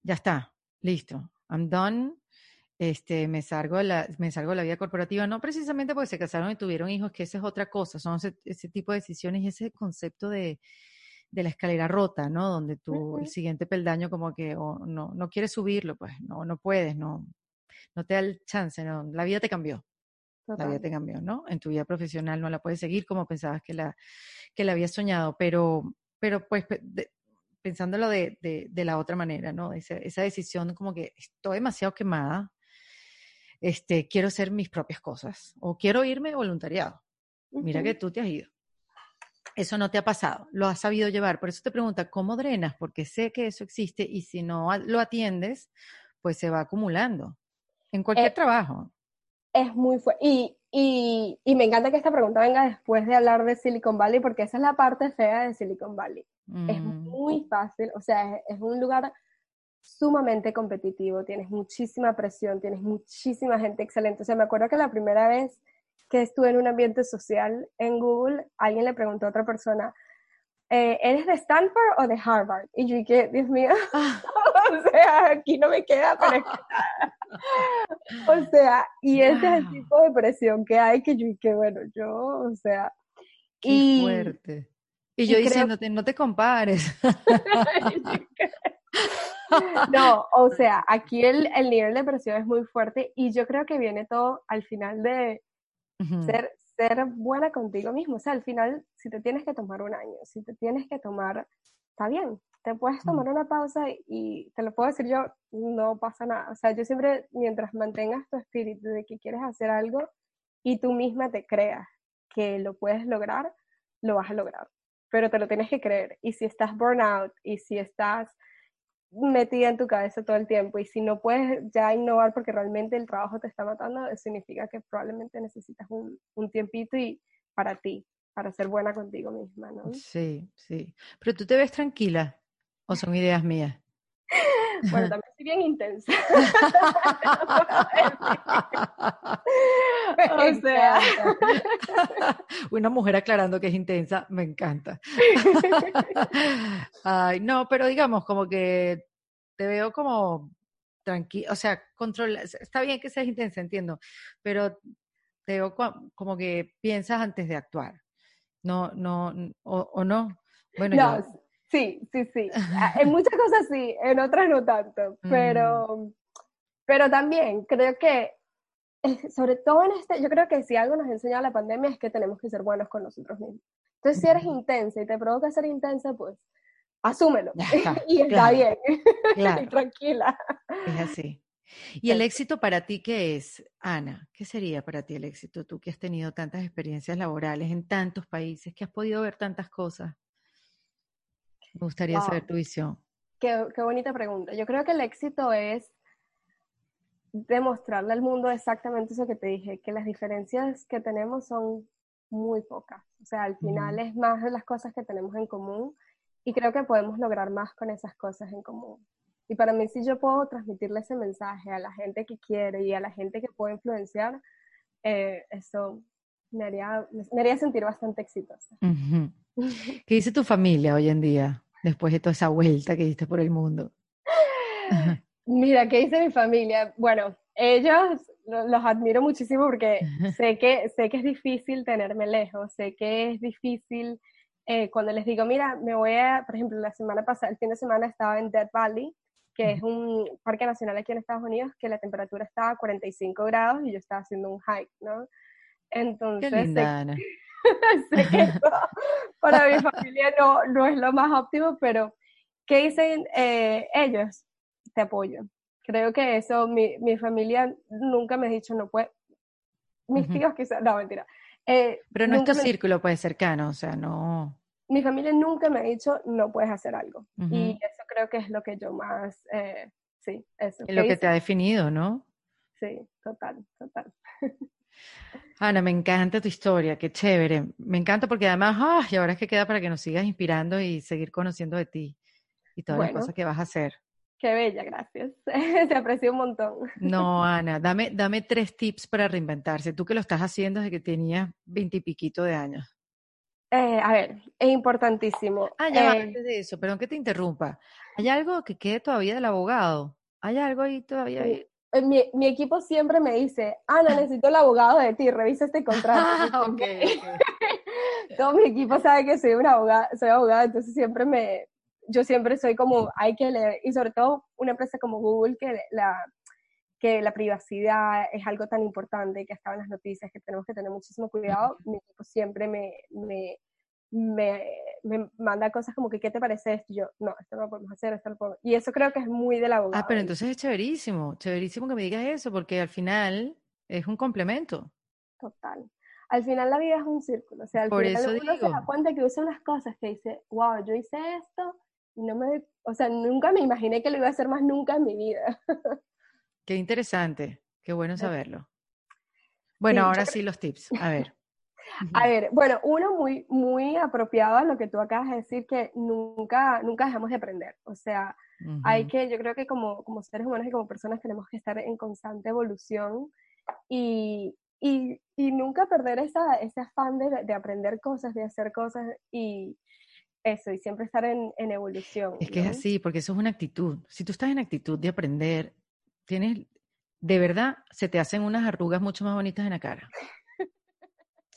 [SPEAKER 1] ya está, listo, I'm done, este, me salgo, de la, me salgo de la vida corporativa, no precisamente porque se casaron y tuvieron hijos, que esa es otra cosa, son ese, tipo de decisiones y ese concepto de, de, la escalera rota, ¿no? Donde tú, el siguiente peldaño como que no, no quieres subirlo, pues no, no puedes, no, no te da el chance, no, la vida te cambió. La vida te cambió, ¿no? En tu vida profesional no la puedes seguir como pensabas que la, que la habías soñado, pero, pero pues pensándolo de, de, de, la otra manera, ¿no? Esa, esa decisión como que estoy demasiado quemada, este, quiero hacer mis propias cosas o quiero irme voluntariado. Mira que tú te has ido. Eso no te ha pasado, lo has sabido llevar. Por eso te pregunta, ¿cómo drenas? Porque sé que eso existe y si no lo atiendes, pues se va acumulando en cualquier eh, trabajo.
[SPEAKER 2] Es muy fuerte. Y, y, y, me encanta que esta pregunta venga después de hablar de Silicon Valley, porque esa es la parte fea de Silicon Valley. Es mm. muy fácil, o sea, es un lugar sumamente competitivo, tienes muchísima presión, tienes muchísima gente excelente. O sea, me acuerdo que la primera vez que estuve en un ambiente social en Google, alguien le preguntó a otra persona, eh, ¿eres de Stanford o de Harvard? Y yo dije, Dios mío, ah. o sea, aquí no me queda para O sea, y ese es el tipo de presión que hay que yo dije, bueno, yo, o sea...
[SPEAKER 1] Qué y, fuerte. Y yo diciéndote, no te compares.
[SPEAKER 2] No, o sea, aquí el, el, nivel de presión es muy fuerte y yo creo que viene todo al final de ser, ser buena contigo mismo. O sea, al final, si te tienes que tomar un año, si te tienes que tomar, está bien, te puedes tomar una pausa y te lo puedo decir yo, no pasa nada. O sea, yo siempre, mientras mantengas tu espíritu de que quieres hacer algo y tú misma te creas que lo puedes lograr, lo vas a lograr. Pero te lo tienes que creer. Y si estás burnout y si estás metida en tu cabeza todo el tiempo y si no puedes ya innovar porque realmente el trabajo te está matando, significa que probablemente necesitas un, un tiempito y para ti, para ser buena contigo misma, ¿no?
[SPEAKER 1] Sí, sí. Pero tú te ves tranquila o son ideas mías.
[SPEAKER 2] Bueno, también soy bien intensa. o sea.
[SPEAKER 1] Una mujer aclarando que es intensa, me encanta. Ay, no, pero digamos, como que te veo como tranquila, o sea, controla, está bien que seas intensa, entiendo, pero te veo como que piensas antes de actuar. No, no, o, no. Bueno,
[SPEAKER 2] yo, Sí, sí, sí. Ah, en muchas cosas sí, en otras no tanto, pero, mm. pero también creo que, eh, sobre todo en este, yo creo que si algo nos ha enseñado la pandemia es que tenemos que ser buenos con nosotros mismos. Entonces, si eres intensa y te provoca ser intensa, pues asúmelo y está bien, y tranquila.
[SPEAKER 1] Es así. ¿Y el éxito para ti qué es, Ana? ¿Qué sería para ti el éxito? Tú que has tenido tantas experiencias laborales en tantos países, que has podido ver tantas cosas. Me gustaría saber tu visión.
[SPEAKER 2] Qué, bonita pregunta. Yo creo que el éxito es demostrarle al mundo exactamente eso que te dije, que las diferencias que tenemos son muy pocas. O sea, al final es más de las cosas que tenemos en común y creo que podemos lograr más con esas cosas en común. Y para mí, si yo puedo transmitirle ese mensaje a la gente que quiere y a la gente que puede influenciar, eh, eso me haría, me haría sentir bastante exitosa.
[SPEAKER 1] ¿Qué dice tu familia hoy en día, después de toda esa vuelta que diste por el mundo?
[SPEAKER 2] Mira, ¿qué dice mi familia? Bueno, ellos los admiro muchísimo porque sé que, sé que es difícil tenerme lejos, sé que es difícil eh, cuando les digo, mira, me voy a, por ejemplo, la semana pasada, el fin de semana estaba en Dead Valley, que es un parque nacional aquí en Estados Unidos, que la temperatura estaba a 45 grados y yo estaba haciendo un hike, ¿no?
[SPEAKER 1] Entonces, Qué linda,
[SPEAKER 2] sé, que para mi familia no, no es lo más óptimo, pero ¿qué dicen eh, ellos? Te apoyo. Creo que eso, mi, mi familia nunca me ha dicho no puede. Mis tíos quizás, no, mentira.
[SPEAKER 1] Eh, pero no es tu círculo pues cercano, o sea, no.
[SPEAKER 2] Mi familia nunca me ha dicho no puedes hacer algo. Y eso creo que es lo que yo más, eh, sí, eso.
[SPEAKER 1] Es lo que te ha definido, ¿no?
[SPEAKER 2] Sí, total, total.
[SPEAKER 1] Ana, me encanta tu historia, qué chévere. Me encanta porque además, ¡ah! y ahora es que queda para que nos sigas inspirando y seguir conociendo de ti y todas las cosas que vas a hacer.
[SPEAKER 2] Qué bella, gracias. Se aprecia un montón.
[SPEAKER 1] No, Ana, dame, dame tres tips para reinventarse. Tú que lo estás haciendo desde que tenías veintipiquito de años.
[SPEAKER 2] Eh, a ver, es importantísimo.
[SPEAKER 1] Ah, ya, eh, antes de eso, perdón que te interrumpa. ¿Hay algo que quede todavía del abogado? ¿Hay algo ahí todavía? Ahí?
[SPEAKER 2] Mi, mi, equipo siempre me dice, Ana, necesito el abogado de ti, revisa este contrato. Ah, okay, Todo mi equipo sabe que soy una abogada, soy abogada, entonces siempre me, yo siempre soy como, hay que leer, y sobre todo una empresa como Google, que la, que la privacidad es algo tan importante, que estaba en las noticias, que tenemos que tener muchísimo cuidado, mi equipo siempre me, me, me, me, manda cosas como que, ¿qué te parece esto? Y yo, no, esto no lo podemos hacer, esto lo podemos... Y eso creo que es muy de la abogado.
[SPEAKER 1] Ah, pero entonces es chéverísimo, chéverísimo que me digas eso, porque al final es un complemento.
[SPEAKER 2] Total. Al final la vida es un círculo, o sea, al
[SPEAKER 1] Por
[SPEAKER 2] final
[SPEAKER 1] eso
[SPEAKER 2] uno
[SPEAKER 1] digo.
[SPEAKER 2] se da cuenta que usa unas cosas que dice, wow, yo hice esto, no me, o sea, nunca me imaginé que lo iba a hacer más nunca en mi vida.
[SPEAKER 1] Qué interesante, qué bueno saberlo. Bueno, ahora sí los tips, a ver.
[SPEAKER 2] A ver, bueno, uno muy, muy apropiado a lo que tú acabas de decir, que nunca, nunca dejamos de aprender. O sea, hay que, yo creo que como, como seres humanos y como personas tenemos que estar en constante evolución y, y, y nunca perder esa, ese afán de, de, aprender cosas, de hacer cosas y, eso, y siempre estar en, en evolución.
[SPEAKER 1] Es que es así, porque eso es una actitud. Si tú estás en actitud de aprender, tienes, de verdad, se te hacen unas arrugas mucho más bonitas en la cara.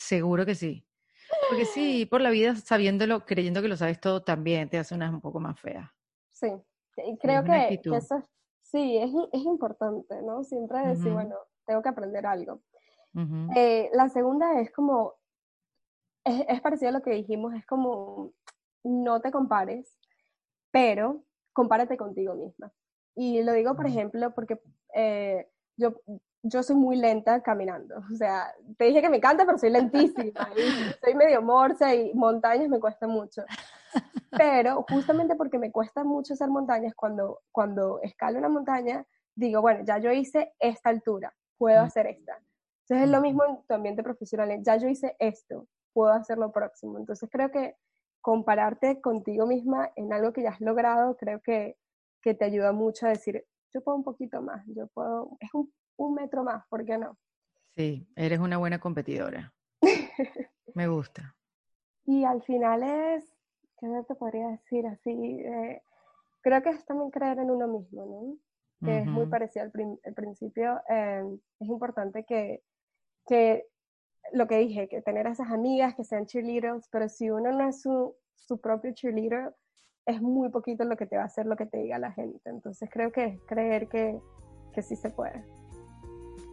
[SPEAKER 1] Seguro que sí. Porque sí, por la vida sabiéndolo, creyendo que lo sabes todo, también te hace unas un poco más feas.
[SPEAKER 2] Sí, creo que, que, eso sí, es, es, importante, ¿no? Siempre decir, uh -huh. bueno, tengo que aprender algo. Uh -huh. eh, la segunda es como, es, es parecido a lo que dijimos, es como no te compares, pero compárate contigo misma. Y lo digo, por ejemplo, porque eh, yo, yo soy muy lenta caminando. O sea, te dije que me encanta, pero soy lentísima. soy medio morsa y montañas me cuesta mucho. Pero justamente porque me cuesta mucho hacer montañas, cuando, cuando escalo una montaña, digo, bueno, ya yo hice esta altura, puedo hacer esta. Entonces es lo mismo en tu ambiente profesional, ya yo hice esto, puedo hacer lo próximo. Entonces creo que compararte contigo misma en algo que ya has logrado, creo que, que te ayuda mucho a decir, yo puedo un poquito más, yo puedo, es un, un metro más, ¿por qué no?
[SPEAKER 1] Sí, eres una buena competidora. Me gusta.
[SPEAKER 2] Y al final es, ¿qué te podría decir así? Eh, creo que es también creer en uno mismo, ¿no? Que uh -huh. es muy parecido al, prin al principio. Eh, es importante que, que lo que dije, que tener esas amigas que sean cheerleaders, pero si uno no es su, su propio cheerleader, es muy poquito lo que te va a hacer lo que te diga la gente. Entonces creo que es creer que, que sí se puede.